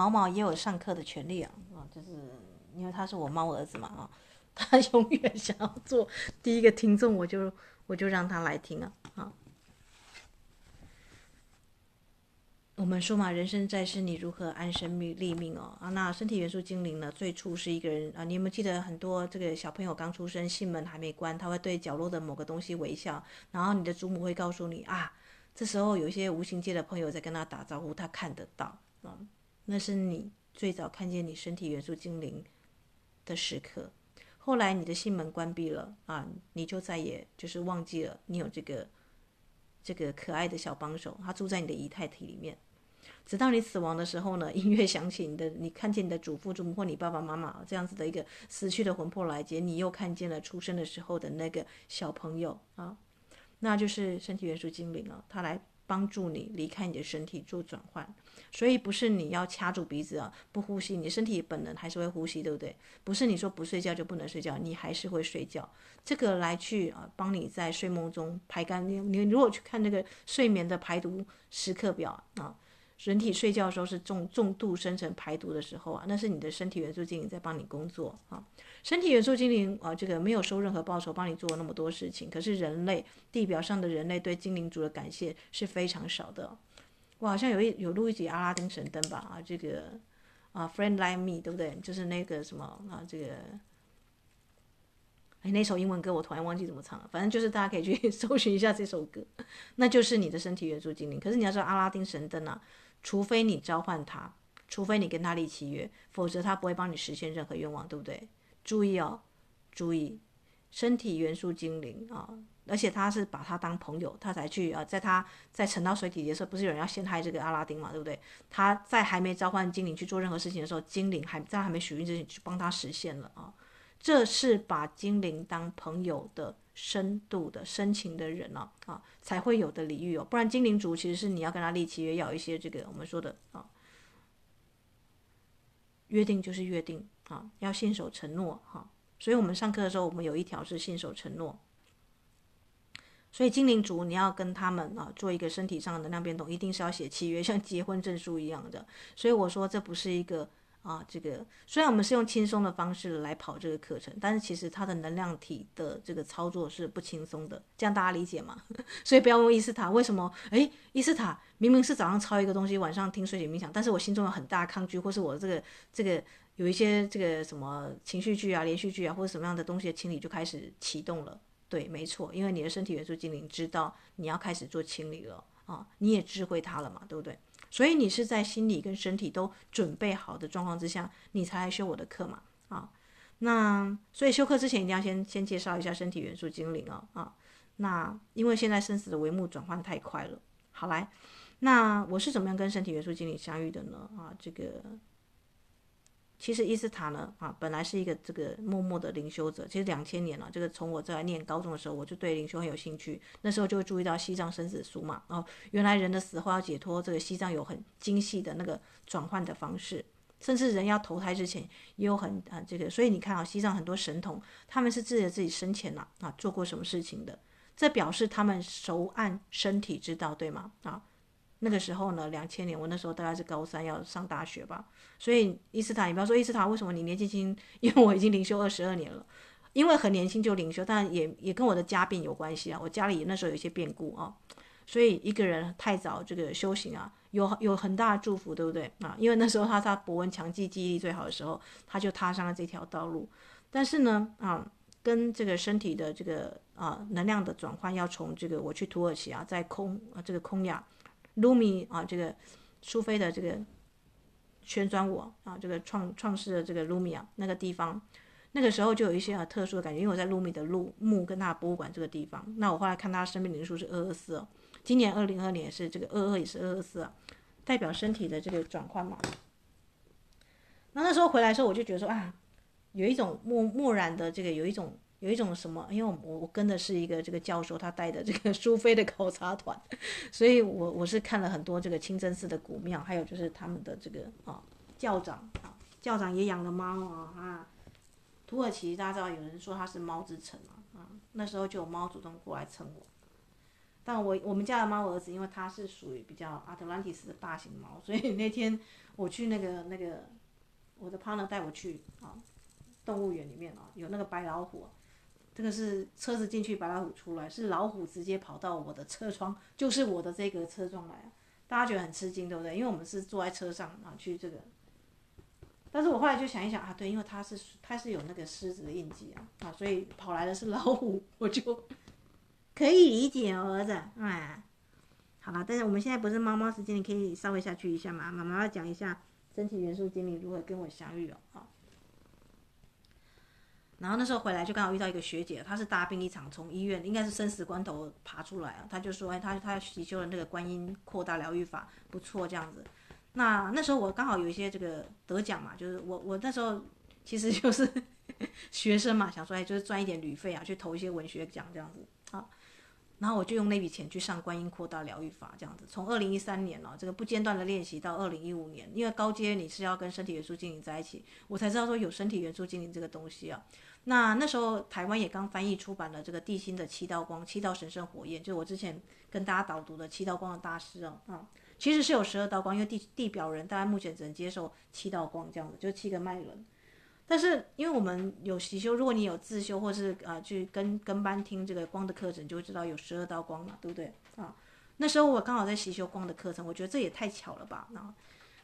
毛毛也有上课的权利啊啊，就是因为他是我猫儿子嘛啊，他 永远想要做第一个听众，我就我就让他来听啊啊。我们说嘛，人生在世，你如何安身立命哦啊？那身体元素精灵呢？最初是一个人啊，你有没有记得很多这个小朋友刚出生，心门还没关，他会对角落的某个东西微笑，然后你的祖母会告诉你啊，这时候有一些无形界的朋友在跟他打招呼，他看得到啊。那是你最早看见你身体元素精灵的时刻，后来你的心门关闭了啊，你就再也就是忘记了你有这个这个可爱的小帮手，他住在你的仪态体里面，直到你死亡的时候呢，音乐响起，你的你看见你的祖父祖母或你爸爸妈妈这样子的一个死去的魂魄来接，你又看见了出生的时候的那个小朋友啊，那就是身体元素精灵啊，他来。帮助你离开你的身体做转换，所以不是你要掐住鼻子啊，不呼吸，你身体本能还是会呼吸，对不对？不是你说不睡觉就不能睡觉，你还是会睡觉。这个来去啊，帮你在睡梦中排干。你你如果去看那个睡眠的排毒时刻表啊。人体睡觉的时候是重重度生成排毒的时候啊，那是你的身体元素精灵在帮你工作啊。身体元素精灵啊，这个没有收任何报酬，帮你做了那么多事情。可是人类地表上的人类对精灵族的感谢是非常少的。我好像有一有录一集阿拉丁神灯吧啊，这个啊，Friend Like Me，对不对？就是那个什么啊，这个哎，那首英文歌我突然忘记怎么唱了，反正就是大家可以去 搜寻一下这首歌，那就是你的身体元素精灵。可是你要知道阿拉丁神灯啊。除非你召唤他，除非你跟他立契约，否则他不会帮你实现任何愿望，对不对？注意哦，注意，身体元素精灵啊，而且他是把他当朋友，他才去啊，在他在沉到水底的时候，不是有人要陷害这个阿拉丁嘛，对不对？他在还没召唤精灵去做任何事情的时候，精灵还在还没许愿之前去帮他实现了啊，这是把精灵当朋友的深度的深情的人哦，啊，才会有的礼遇哦，不然精灵族其实是你要跟他立契约，要一些这个我们说的啊，约定就是约定啊，要信守承诺哈。所以我们上课的时候，我们有一条是信守承诺。所以精灵族你要跟他们啊做一个身体上的能量变动，一定是要写契约，像结婚证书一样的。所以我说这不是一个。啊，这个虽然我们是用轻松的方式来跑这个课程，但是其实它的能量体的这个操作是不轻松的，这样大家理解吗？所以不要问伊斯塔为什么？诶，伊斯塔明明是早上抄一个东西，晚上听睡前冥想，但是我心中有很大抗拒，或是我这个这个有一些这个什么情绪剧啊、连续剧啊，或者什么样的东西的清理就开始启动了。对，没错，因为你的身体元素精灵知道你要开始做清理了啊，你也智慧它了嘛，对不对？所以你是在心理跟身体都准备好的状况之下，你才来修我的课嘛？啊，那所以修课之前一定要先先介绍一下身体元素精灵哦，啊，那因为现在生死的帷幕转换太快了。好来，那我是怎么样跟身体元素精灵相遇的呢？啊，这个。其实伊斯塔呢，啊，本来是一个这个默默的灵修者。其实两千年了，这个从我在念高中的时候，我就对灵修很有兴趣。那时候就会注意到西藏生死书嘛，然后原来人的死后要解脱，这个西藏有很精细的那个转换的方式，甚至人要投胎之前也有很啊这个。所以你看啊，西藏很多神童，他们是自己自己生前呐啊做过什么事情的，这表示他们熟谙身体之道，对吗？啊。那个时候呢，两千年，我那时候大概是高三要上大学吧，所以伊斯塔，你不要说伊斯塔，为什么你年纪轻？因为我已经灵修二十二年了，因为很年轻就灵修，但也也跟我的家病有关系啊。我家里那时候有一些变故啊，所以一个人太早这个修行啊，有有很大的祝福，对不对啊？因为那时候他他博闻强记，记忆力最好的时候，他就踏上了这条道路。但是呢，啊，跟这个身体的这个啊能量的转换，要从这个我去土耳其啊，在空啊这个空亚。卢米啊，这个苏菲的这个旋转我啊，这个创创世的这个卢米啊，那个地方，那个时候就有一些很特殊的感觉，因为我在卢米的路墓跟他的博物馆这个地方。那我后来看他生命灵数是二二四哦，今年二零二年是这个二二也是二二四啊，代表身体的这个转换嘛。那那时候回来的时候，我就觉得说啊，有一种漠漠然的这个有一种。有一种什么？因为我我跟的是一个这个教授，他带的这个苏菲的考察团，所以我我是看了很多这个清真寺的古庙，还有就是他们的这个啊教长啊，教长也养了猫啊啊。土耳其大家知道，有人说它是猫之城啊啊，那时候就有猫主动过来蹭我，但我我们家的猫儿子，因为它是属于比较阿特兰蒂斯的大型猫，所以那天我去那个那个我的 partner 带我去啊动物园里面啊，有那个白老虎。这个是车子进去，白老虎出来，是老虎直接跑到我的车窗，就是我的这个车窗来，大家觉得很吃惊，对不对？因为我们是坐在车上啊去这个，但是我后来就想一想啊，对，因为它是它是有那个狮子的印记啊，啊，所以跑来的是老虎，我就 可以理解哦，儿子，哎，好了，但是我们现在不是猫猫时间，你可以稍微下去一下嘛，妈妈要讲一下身体元素精灵如何跟我相遇哦，啊。然后那时候回来就刚好遇到一个学姐，她是大病一场，从医院应该是生死关头爬出来啊。她就说：“哎，她她习修了那个观音扩大疗愈法，不错这样子。”那那时候我刚好有一些这个得奖嘛，就是我我那时候 其实就是学生嘛，想说哎，就是赚一点旅费啊，去投一些文学奖这样子啊。然后我就用那笔钱去上观音扩大疗愈法这样子，从二零一三年了这个不间断的练习到二零一五年，因为高阶你是要跟身体元素精灵在一起，我才知道说有身体元素精灵这个东西啊。那那时候台湾也刚翻译出版了这个地心的七道光、七道神圣火焰，就是我之前跟大家导读的七道光的大师哦，啊，其实是有十二道光，因为地地表人大概目前只能接受七道光这样子，就七个脉轮。但是因为我们有习修，如果你有自修或是啊去跟跟班听这个光的课程，就会知道有十二道光嘛，对不对啊？那时候我刚好在习修光的课程，我觉得这也太巧了吧，啊，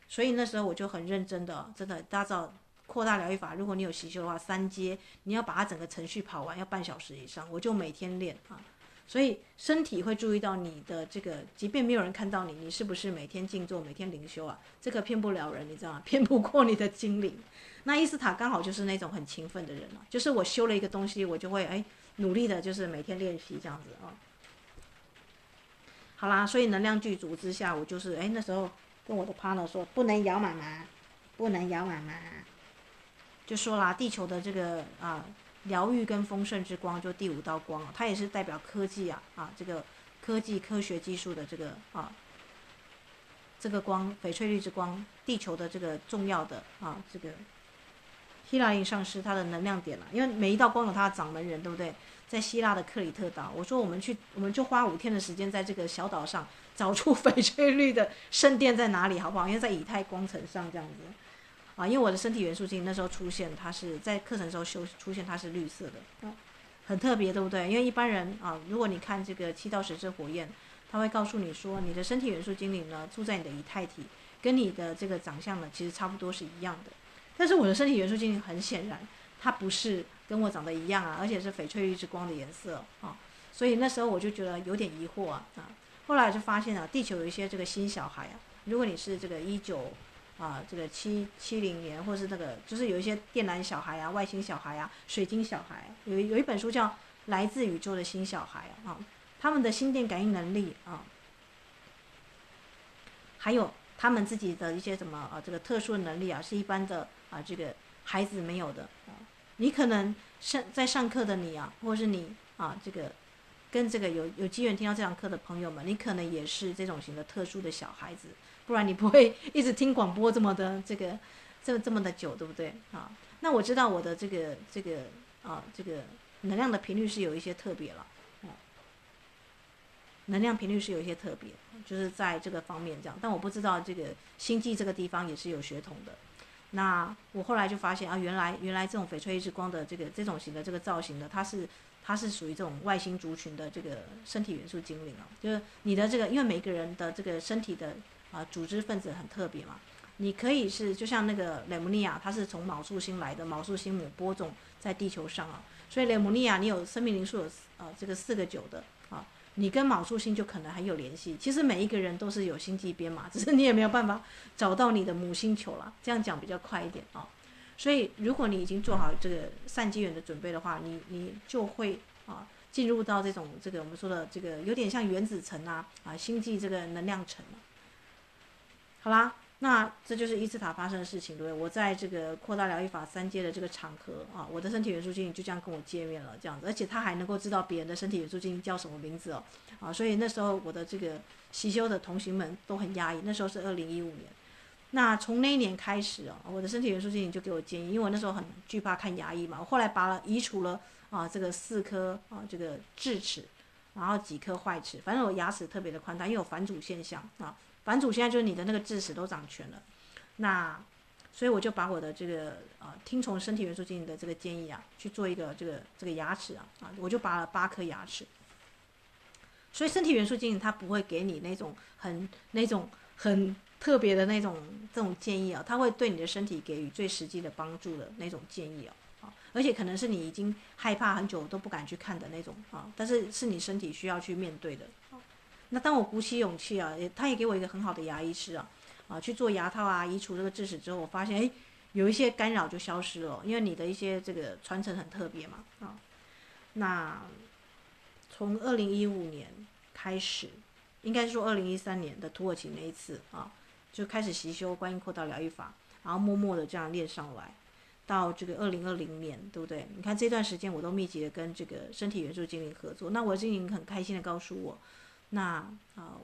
所以那时候我就很认真的，真的大家知道。扩大疗愈法，如果你有习修的话，三阶你要把它整个程序跑完，要半小时以上。我就每天练啊，所以身体会注意到你的这个，即便没有人看到你，你是不是每天静坐、每天灵修啊？这个骗不了人，你知道吗？骗不过你的精灵。那伊斯塔刚好就是那种很勤奋的人嘛，就是我修了一个东西，我就会哎努力的，就是每天练习这样子啊。好啦，所以能量具足之下，我就是哎那时候跟我的 partner 说，不能咬妈妈，不能咬妈妈。就说啦，地球的这个啊疗愈跟丰盛之光，就第五道光，它也是代表科技啊啊，这个科技科学技术的这个啊，这个光翡翠绿之光，地球的这个重要的啊这个希腊灵上师他的能量点了，因为每一道光有他的掌门人，对不对？在希腊的克里特岛，我说我们去，我们就花五天的时间在这个小岛上找出 翡翠绿的圣殿在哪里，好不好？因为在以太光层上这样子。啊，因为我的身体元素经那时候出现，它是在课程的时候修出现，它是绿色的，很特别，对不对？因为一般人啊，如果你看这个七道神圣火焰，他会告诉你说，你的身体元素精灵呢住在你的以太体，跟你的这个长相呢其实差不多是一样的。但是我的身体元素精灵很显然，它不是跟我长得一样啊，而且是翡翠绿之光的颜色啊，所以那时候我就觉得有点疑惑啊啊。后来就发现啊，地球有一些这个新小孩啊，如果你是这个一九。啊，这个七七零年，或是那个，就是有一些电缆小孩啊、外星小孩啊、水晶小孩，有有一本书叫《来自宇宙的新小孩》啊，他们的心电感应能力啊，还有他们自己的一些什么啊，这个特殊的能力啊，是一般的啊，这个孩子没有的啊。你可能上在上课的你啊，或是你啊，这个跟这个有有机缘听到这堂课的朋友们，你可能也是这种型的特殊的小孩子。不然你不会一直听广播这么的这个，这这么的久，对不对啊？那我知道我的这个这个啊这个能量的频率是有一些特别了，啊，能量频率是有一些特别，就是在这个方面这样。但我不知道这个星际这个地方也是有血统的。那我后来就发现啊，原来原来这种翡翠之光的这个这种型的这个造型的，它是它是属于这种外星族群的这个身体元素精灵啊，就是你的这个，因为每个人的这个身体的。啊，组织分子很特别嘛，你可以是就像那个雷姆尼亚，它是从昴宿星来的，昴宿星母播种在地球上啊，所以雷姆尼亚你有生命灵数有啊这个四个九的啊，你跟昴宿星就可能很有联系。其实每一个人都是有星际编码，只是你也没有办法找到你的母星球了，这样讲比较快一点啊。所以如果你已经做好这个善机缘的准备的话，你你就会啊进入到这种这个我们说的这个有点像原子层啊啊星际这个能量层。好啦，那这就是伊斯塔发生的事情，对不对？我在这个扩大疗愈法三阶的这个场合啊，我的身体元素精灵就这样跟我见面了，这样子，而且他还能够知道别人的身体元素精灵叫什么名字哦，啊，所以那时候我的这个习修的同行们都很压抑。那时候是二零一五年，那从那一年开始哦，我的身体元素精灵就给我建议，因为我那时候很惧怕看牙医嘛，我后来拔了移除了啊这个四颗啊这个智齿，然后几颗坏齿，反正我牙齿特别的宽大，因为有返祖现象啊。反主现在就是你的那个智齿都长全了，那所以我就把我的这个啊听从身体元素精灵的这个建议啊去做一个这个这个牙齿啊啊我就拔了八颗牙齿，所以身体元素经营它不会给你那种很那种很特别的那种这种建议啊，它会对你的身体给予最实际的帮助的那种建议啊啊，而且可能是你已经害怕很久都不敢去看的那种啊，但是是你身体需要去面对的。那当我鼓起勇气啊，也他也给我一个很好的牙医师啊，啊去做牙套啊，移除这个智齿之后，我发现哎，有一些干扰就消失了，因为你的一些这个传承很特别嘛啊。那从二零一五年开始，应该是说二零一三年的土耳其那一次啊，就开始习修观音扩大疗愈法，然后默默的这样练上来，到这个二零二零年，对不对？你看这段时间我都密集的跟这个身体元素精灵合作，那我精灵很开心的告诉我。那啊、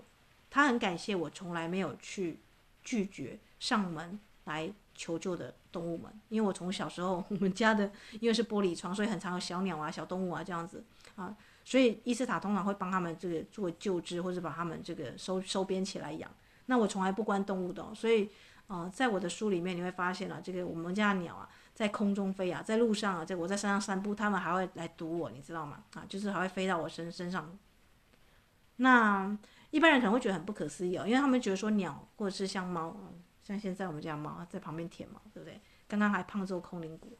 他很感谢我从来没有去拒绝上门来求救的动物们，因为我从小时候我们家的因为是玻璃窗，所以很常有小鸟啊、小动物啊这样子啊，所以伊斯塔通常会帮他们这个做救治，或者把他们这个收收编起来养。那我从来不关动物的，所以啊、在我的书里面你会发现、啊，这个我们家的鸟啊，在空中飞啊，在路上啊，在我在山上散步，他们还会来堵我，你知道吗？啊，就是还会飞到我身身上。那一般人可能会觉得很不可思议哦，因为他们觉得说鸟或者是像猫，像现在我们家猫在旁边舔毛，对不对？刚刚还胖揍空灵骨，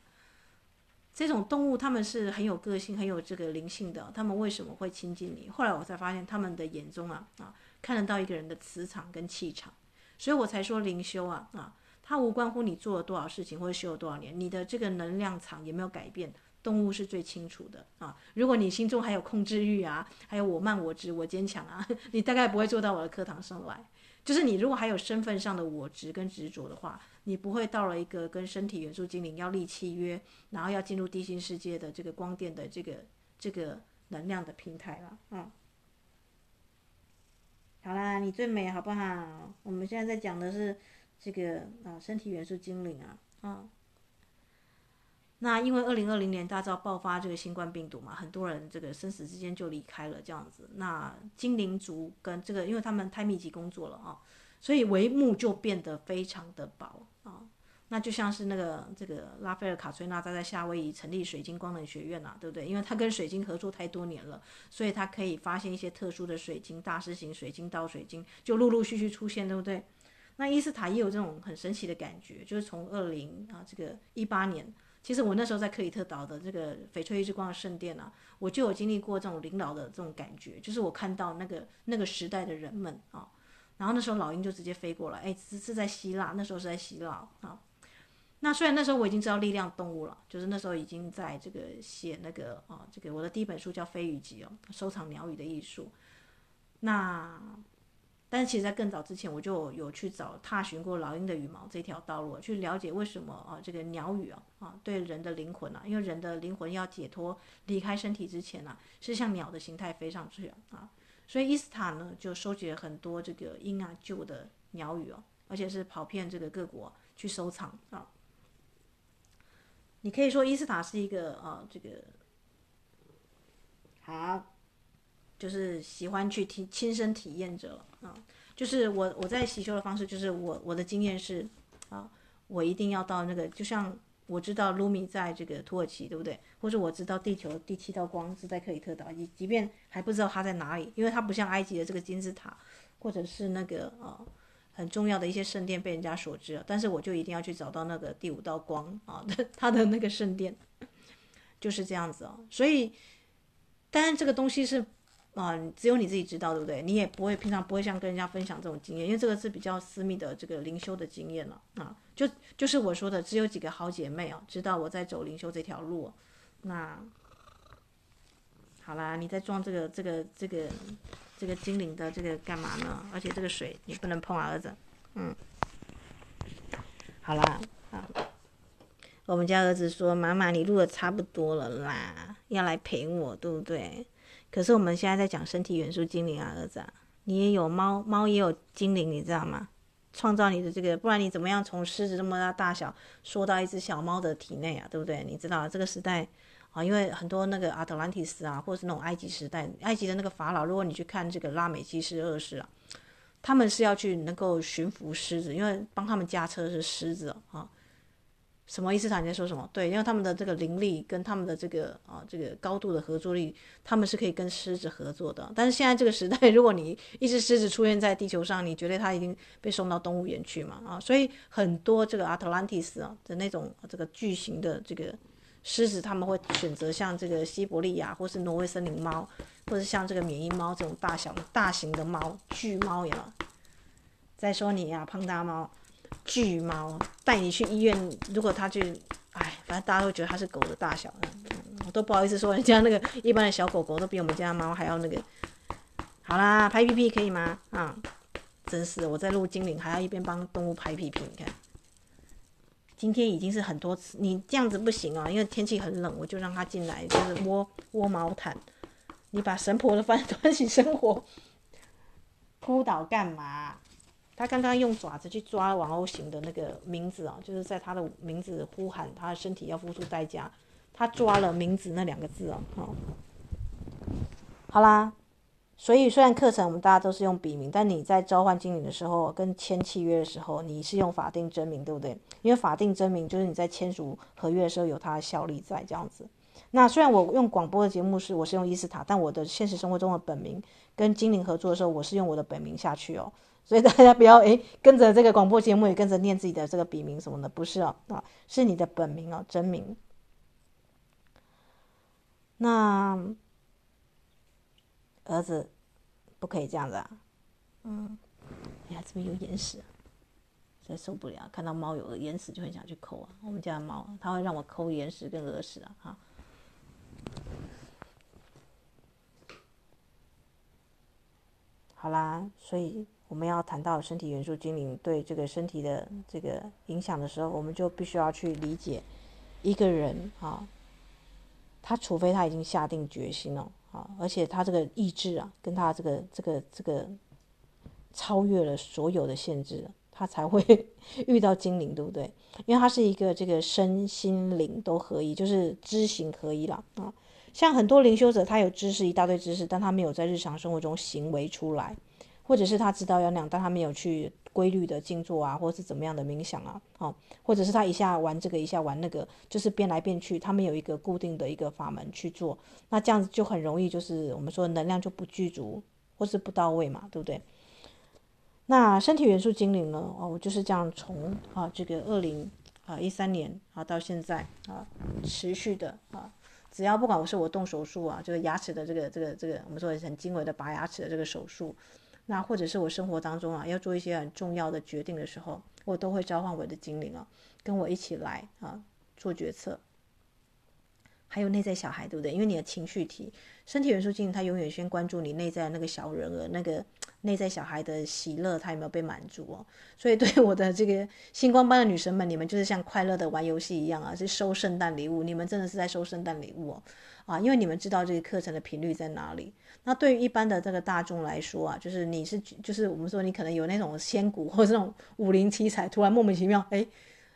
这种动物他们是很有个性、很有这个灵性的，他们为什么会亲近你？后来我才发现，他们的眼中啊啊看得到一个人的磁场跟气场，所以我才说灵修啊啊，它无关乎你做了多少事情或者修了多少年，你的这个能量场有没有改变，动物是最清楚的啊。如果你心中还有控制欲啊，还有我慢我执我坚强啊，你大概不会坐到我的课堂上来。就是你如果还有身份上的我执跟执着的话，你不会到了一个跟身体元素精灵要立契约，然后要进入地心世界的这个光电的这个这个能量的平台了，嗯。好啦，你最美好不好？我们现在在讲的是这个啊，身体元素精灵啊，啊。那因为二零二零年大造爆发这个新冠病毒嘛，很多人这个生死之间就离开了这样子。那精灵族跟这个，因为他们太密集工作了啊，所以帷幕就变得非常的薄啊。那就像是那个这个拉斐尔卡崔纳他在夏威夷成立水晶光能学院呐、啊，对不对？因为他跟水晶合作太多年了，所以他可以发现一些特殊的水晶，大师型水晶、到水晶就陆陆续续出现，对不对？那伊斯塔也有这种很神奇的感觉，就是从二零啊这个一八年。其实我那时候在克里特岛的这个翡翠一之光的圣殿啊，我就有经历过这种临老的这种感觉，就是我看到那个那个时代的人们啊，然后那时候老鹰就直接飞过来，哎，是是在希腊，那时候是在希腊啊。那虽然那时候我已经知道力量动物了，就是那时候已经在这个写那个啊，这个我的第一本书叫《飞羽集》哦，收藏鸟语的艺术。那。但是其实，在更早之前，我就有去找踏寻过老鹰的羽毛这条道路，去了解为什么啊，这个鸟语啊啊，对人的灵魂啊，因为人的灵魂要解脱离开身体之前啊，是像鸟的形态飞上去啊。所以伊斯塔呢，就收集了很多这个鹰啊旧的鸟语哦，而且是跑遍这个各国去收藏啊。你可以说伊斯塔是一个啊，这个好。就是喜欢去体亲身体验者啊，就是我我在习修的方式，就是我我的经验是啊，我一定要到那个，就像我知道卢米在这个土耳其，对不对？或者我知道地球第七道光是在克里特岛，即即便还不知道它在哪里，因为它不像埃及的这个金字塔，或者是那个啊很重要的一些圣殿被人家所知，但是我就一定要去找到那个第五道光啊，它的那个圣殿 就是这样子啊，所以当然这个东西是。啊，只有你自己知道，对不对？你也不会平常不会像跟人家分享这种经验，因为这个是比较私密的这个灵修的经验了啊。就就是我说的，只有几个好姐妹啊，知道我在走灵修这条路。那好啦，你在装这个这个这个这个精灵的这个干嘛呢？而且这个水你不能碰啊，儿子。嗯，好啦，啊，我们家儿子说：“妈妈，你录的差不多了啦，要来陪我，对不对？”可是我们现在在讲身体元素精灵啊，儿子啊，你也有猫，猫也有精灵，你知道吗？创造你的这个，不然你怎么样从狮子这么大大小缩到一只小猫的体内啊？对不对？你知道这个时代啊，因为很多那个阿特兰蒂斯啊，或者是那种埃及时代，埃及的那个法老，如果你去看这个拉美西斯二世啊，他们是要去能够驯服狮子，因为帮他们驾车是狮子啊。什么意思？你在说什么？对，因为他们的这个灵力跟他们的这个啊这个高度的合作力，他们是可以跟狮子合作的。但是现在这个时代，如果你一只狮子出现在地球上，你觉得它已经被送到动物园去嘛？啊，所以很多这个阿特兰蒂斯啊的那种这个巨型的这个狮子，他们会选择像这个西伯利亚或是挪威森林猫，或者像这个缅因猫这种大小大型的猫，巨猫呀。再说你呀，胖大猫。巨猫带你去医院，如果它就，哎，反正大家都觉得它是狗的大小，我都不好意思说人家那个一般的小狗狗都比我们家猫还要那个。好啦，拍屁屁可以吗？啊，真是我在录精灵，还要一边帮动物拍屁屁，你看，今天已经是很多次，你这样子不行啊，因为天气很冷，我就让它进来，就是窝窝毛毯，你把神婆的饭端起生活扑倒干嘛？他刚刚用爪子去抓王鸥型的那个名字啊，就是在他的名字呼喊他的身体要付出代价，他抓了名字那两个字啊，好，好啦，所以虽然课程我们大家都是用笔名，但你在召唤精灵的时候跟签契约的时候，你是用法定真名，对不对？因为法定真名就是你在签署合约的时候有它的效力在这样子。那虽然我用广播的节目是我是用伊斯塔，但我的现实生活中的本名跟精灵合作的时候，我是用我的本名下去哦。所以大家不要诶跟着这个广播节目也跟着念自己的这个笔名什么的，不是哦啊，是你的本名哦，真名。那儿子不可以这样子啊，嗯，哎呀，这边有眼屎，实在受不了，看到猫有眼屎就很想去抠啊。我们家的猫，它会让我抠眼屎跟耳屎，啊。好啦，所以我们要谈到身体元素精灵对这个身体的这个影响的时候，我们就必须要去理解一个人啊，他除非他已经下定决心了啊，而且他这个意志啊，跟他这个这个这个超越了所有的限制，他才会 遇到精灵，对不对？因为他是一个这个身心灵都合一，就是知行合一了啊。像很多灵修者，他有知识一大堆知识，但他没有在日常生活中行为出来，或者是他知道要那样，但他没有去规律的静坐啊，或者是怎么样的冥想啊，哦，或者是他一下玩这个，一下玩那个，就是变来变去，他没有一个固定的一个法门去做，那这样子就很容易就是我们说能量就不具足，或是不到位嘛，对不对？那身体元素精灵呢？哦，我就是这样从啊这个二零啊一三年啊到现在啊持续的啊。只要不管我是我动手术啊，这个牙齿的这个这个这个，我们说很精微的拔牙齿的这个手术，那或者是我生活当中啊要做一些很重要的决定的时候，我都会召唤我的精灵啊，跟我一起来啊做决策。还有内在小孩，对不对？因为你的情绪体，身体元素精灵，它永远先关注你内在那个小人儿，那个内在小孩的喜乐，它有没有被满足哦？所以对我的这个星光班的女神们，你们就是像快乐的玩游戏一样啊，是收圣诞礼物。你们真的是在收圣诞礼物哦，啊，因为你们知道这个课程的频率在哪里。那对于一般的这个大众来说啊，就是你是就是我们说你可能有那种仙骨或者这种武林奇才，突然莫名其妙哎。诶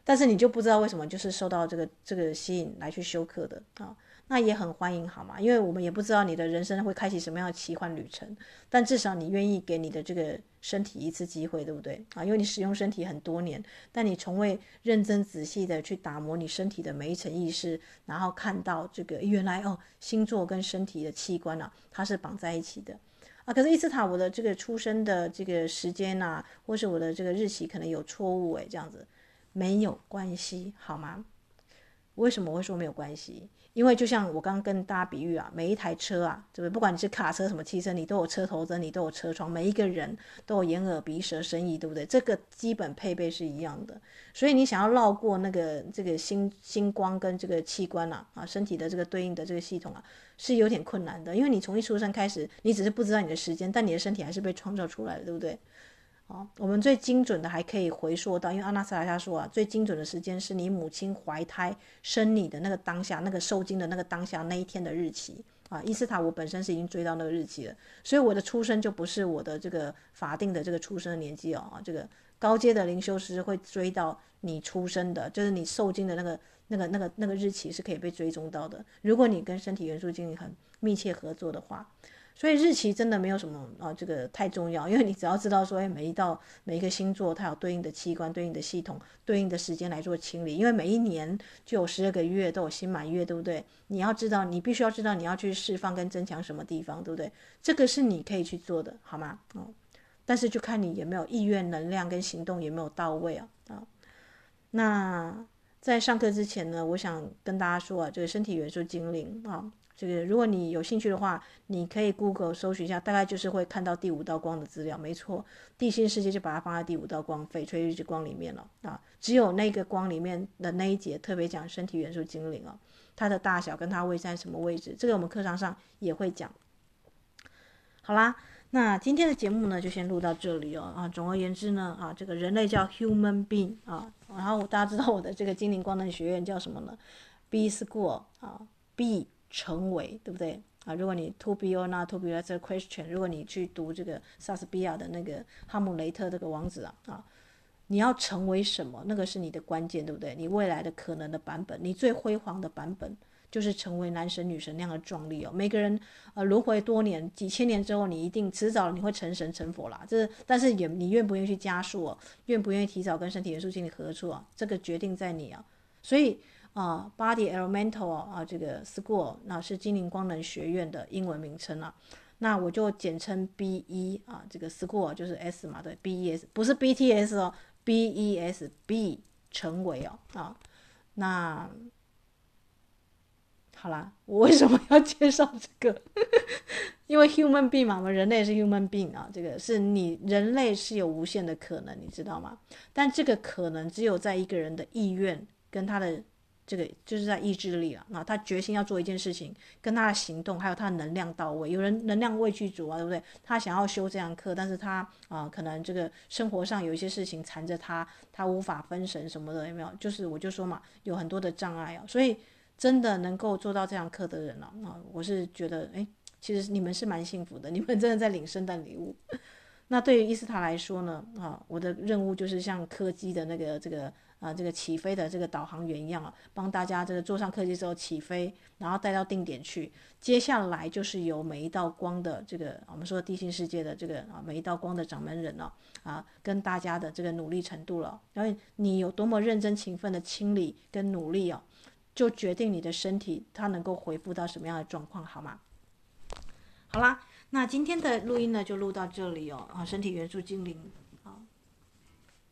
但是你就不知道为什么，就是受到这个这个吸引来去修课的啊，那也很欢迎，好吗？因为我们也不知道你的人生会开启什么样的奇幻旅程，但至少你愿意给你的这个身体一次机会，对不对啊？因为你使用身体很多年，但你从未认真仔细的去打磨你身体的每一层意识，然后看到这个原来哦，星座跟身体的器官啊，它是绑在一起的啊。可是伊斯塔我的这个出生的这个时间啊，或是我的这个日期可能有错误诶，这样子。没有关系，好吗？为什么我会说没有关系？因为就像我刚刚跟大家比喻啊，每一台车啊，对不对？不管你是卡车什么汽车，你都有车头灯，你都有车窗，每一个人都有眼耳鼻舌身意，对不对？这个基本配备是一样的。所以你想要绕过那个这个星星光跟这个器官啊啊身体的这个对应的这个系统啊，是有点困难的。因为你从一出生开始，你只是不知道你的时间，但你的身体还是被创造出来的，对不对？哦，我们最精准的还可以回溯到，因为阿纳斯塔夏说啊，最精准的时间是你母亲怀胎生你的那个当下，那个受精的那个当下那一天的日期啊。伊斯塔我本身是已经追到那个日期了，所以我的出生就不是我的这个法定的这个出生的年纪哦。这个高阶的灵修师会追到你出生的，就是你受精的那个那个那个那个日期是可以被追踪到的。如果你跟身体元素精灵很密切合作的话。所以日期真的没有什么啊，这个太重要，因为你只要知道说，哎，每一道每一个星座它有对应的器官、对应的系统、对应的时间来做清理，因为每一年就有十二个月都有新满月，对不对？你要知道，你必须要知道你要去释放跟增强什么地方，对不对？这个是你可以去做的，好吗？哦，但是就看你有没有意愿、能量跟行动有没有到位啊啊。那在上课之前呢，我想跟大家说啊，这个身体元素精灵啊。这个，如果你有兴趣的话，你可以 Google 搜寻一下，大概就是会看到第五道光的资料。没错，地心世界就把它放在第五道光翡翠日之光里面了啊。只有那个光里面的那一节特别讲身体元素精灵哦，它的大小跟它位在什么位置，这个我们课堂上也会讲。好啦，那今天的节目呢就先录到这里哦啊。总而言之呢啊，这个人类叫 human being 啊，然后大家知道我的这个精灵光能学院叫什么呢？B School 啊，B。成为对不对啊？如果你 to be or not to be that's a question。如果你去读这个莎士比亚的那个哈姆雷特这个王子啊啊，你要成为什么？那个是你的关键，对不对？你未来的可能的版本，你最辉煌的版本，就是成为男神女神那样的壮丽哦。每个人呃轮回多年几千年之后，你一定迟早你会成神成佛啦。这但是也你愿不愿意去加速哦？愿不愿意提早跟身体元素进行合作啊？这个决定在你啊。所以。啊，Body Elemental 啊，这个 School 那是精灵光能学院的英文名称啊，那我就简称 BE 啊，这个 School 就是 S 嘛，对，BES 不是 BTS 哦，BES B 成为哦啊，那好啦，我为什么要介绍这个？因为 Human Being 嘛，我们人类是 Human Being 啊，这个是你人类是有无限的可能，你知道吗？但这个可能只有在一个人的意愿跟他的。这个就是在意志力啊，那他决心要做一件事情，跟他的行动还有他的能量到位。有人能量未具足啊，对不对？他想要修这堂课，但是他啊、可能这个生活上有一些事情缠着他，他无法分神什么的，有没有？就是我就说嘛，有很多的障碍啊。所以真的能够做到这堂课的人啊，啊，我是觉得，哎，其实你们是蛮幸福的，你们真的在领圣诞礼物。那对于伊斯塔来说呢，啊，我的任务就是像柯基的那个这个。啊，这个起飞的这个导航员一样啊，帮大家这个坐上客机之后起飞，然后带到定点去。接下来就是由每一道光的这个我们说地心世界的这个啊每一道光的掌门人了啊，跟大家的这个努力程度了。然后你有多么认真勤奋的清理跟努力哦，就决定你的身体它能够恢复到什么样的状况，好吗？好啦，那今天的录音呢就录到这里哦啊，身体元素精灵。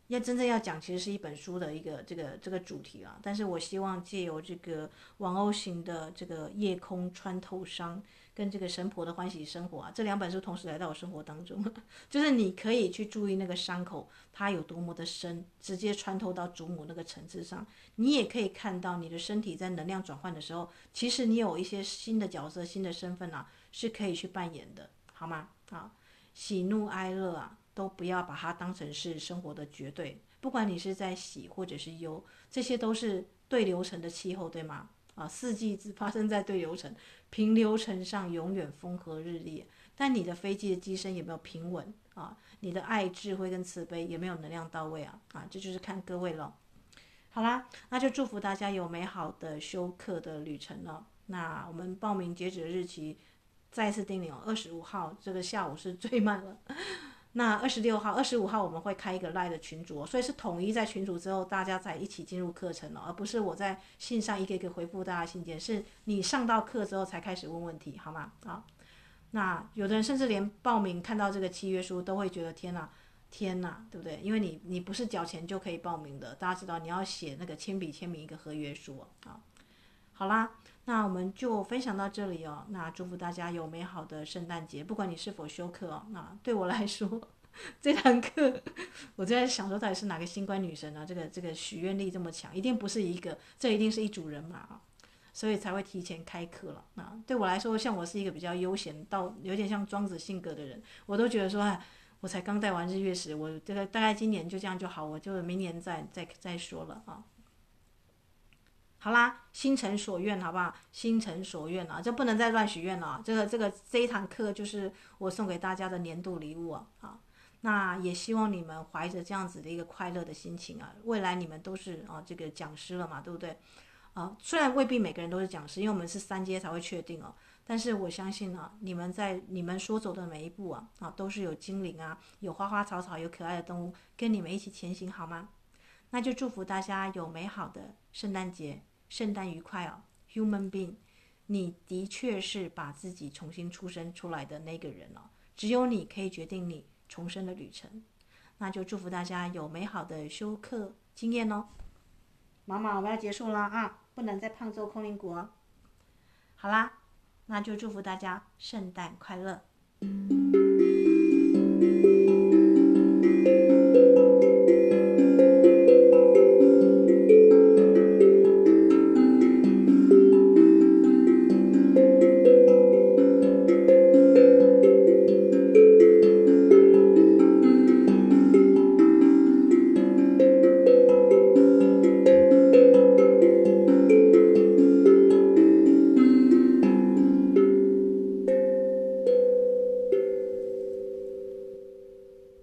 要真正要讲，其实是一本书的一个这个这个主题啊。但是我希望借由这个王鸥型的这个夜空穿透伤，跟这个神婆的欢喜生活啊，这两本书同时来到我生活当中，就是你可以去注意那个伤口它有多么的深，直接穿透到祖母那个层次上。你也可以看到你的身体在能量转换的时候，其实你有一些新的角色、新的身份啊，是可以去扮演的，好吗？啊，喜怒哀乐啊。都不要把它当成是生活的绝对，不管你是在喜或者是忧，这些都是对流层的气候，对吗？啊，四季只发生在对流层，平流层上永远风和日丽。但你的飞机的机身有没有平稳啊？你的爱、智慧跟慈悲有没有能量到位啊？啊，这就是看各位了。好啦，那就祝福大家有美好的休课的旅程了。那我们报名截止的日期再次叮咛哦，二十五号这个下午是最慢了。那二十六号、二十五号我们会开一个 Line 的群组，所以是统一在群组之后，大家再一起进入课程了，而不是我在信上一个一个回复大家信件，是你上到课之后才开始问问题，好吗？啊，那有的人甚至连报名看到这个契约书都会觉得天哪，天哪，对不对？因为你你不是缴钱就可以报名的，大家知道你要写那个亲笔签名一个合约书啊。好啦，那我们就分享到这里哦。那祝福大家有美好的圣诞节，不管你是否休课哦。那对我来说，这堂课我就在想说，到底是哪个新官女神啊？这个这个许愿力这么强，一定不是一个，这一定是一组人马啊，所以才会提前开课了。那对我来说，像我是一个比较悠闲到有点像庄子性格的人，我都觉得说，哎，我才刚带完日月食，我这个大概今年就这样就好，我就明年再再再说了啊。好啦，心诚所愿，好不好？心诚所愿啊，这不能再乱许愿了。这个这个这一堂课就是我送给大家的年度礼物啊！啊，那也希望你们怀着这样子的一个快乐的心情啊，未来你们都是啊这个讲师了嘛，对不对？啊，虽然未必每个人都是讲师，因为我们是三阶才会确定哦。但是我相信啊，你们在你们所走的每一步啊啊，都是有精灵啊，有花花草草，有可爱的动物跟你们一起前行，好吗？那就祝福大家有美好的圣诞节。圣诞愉快哦，Human Being，你的确是把自己重新出生出来的那个人哦，只有你可以决定你重生的旅程。那就祝福大家有美好的休克经验哦。妈妈，我们要结束了啊，不能再胖揍空灵国。好啦，那就祝福大家圣诞快乐。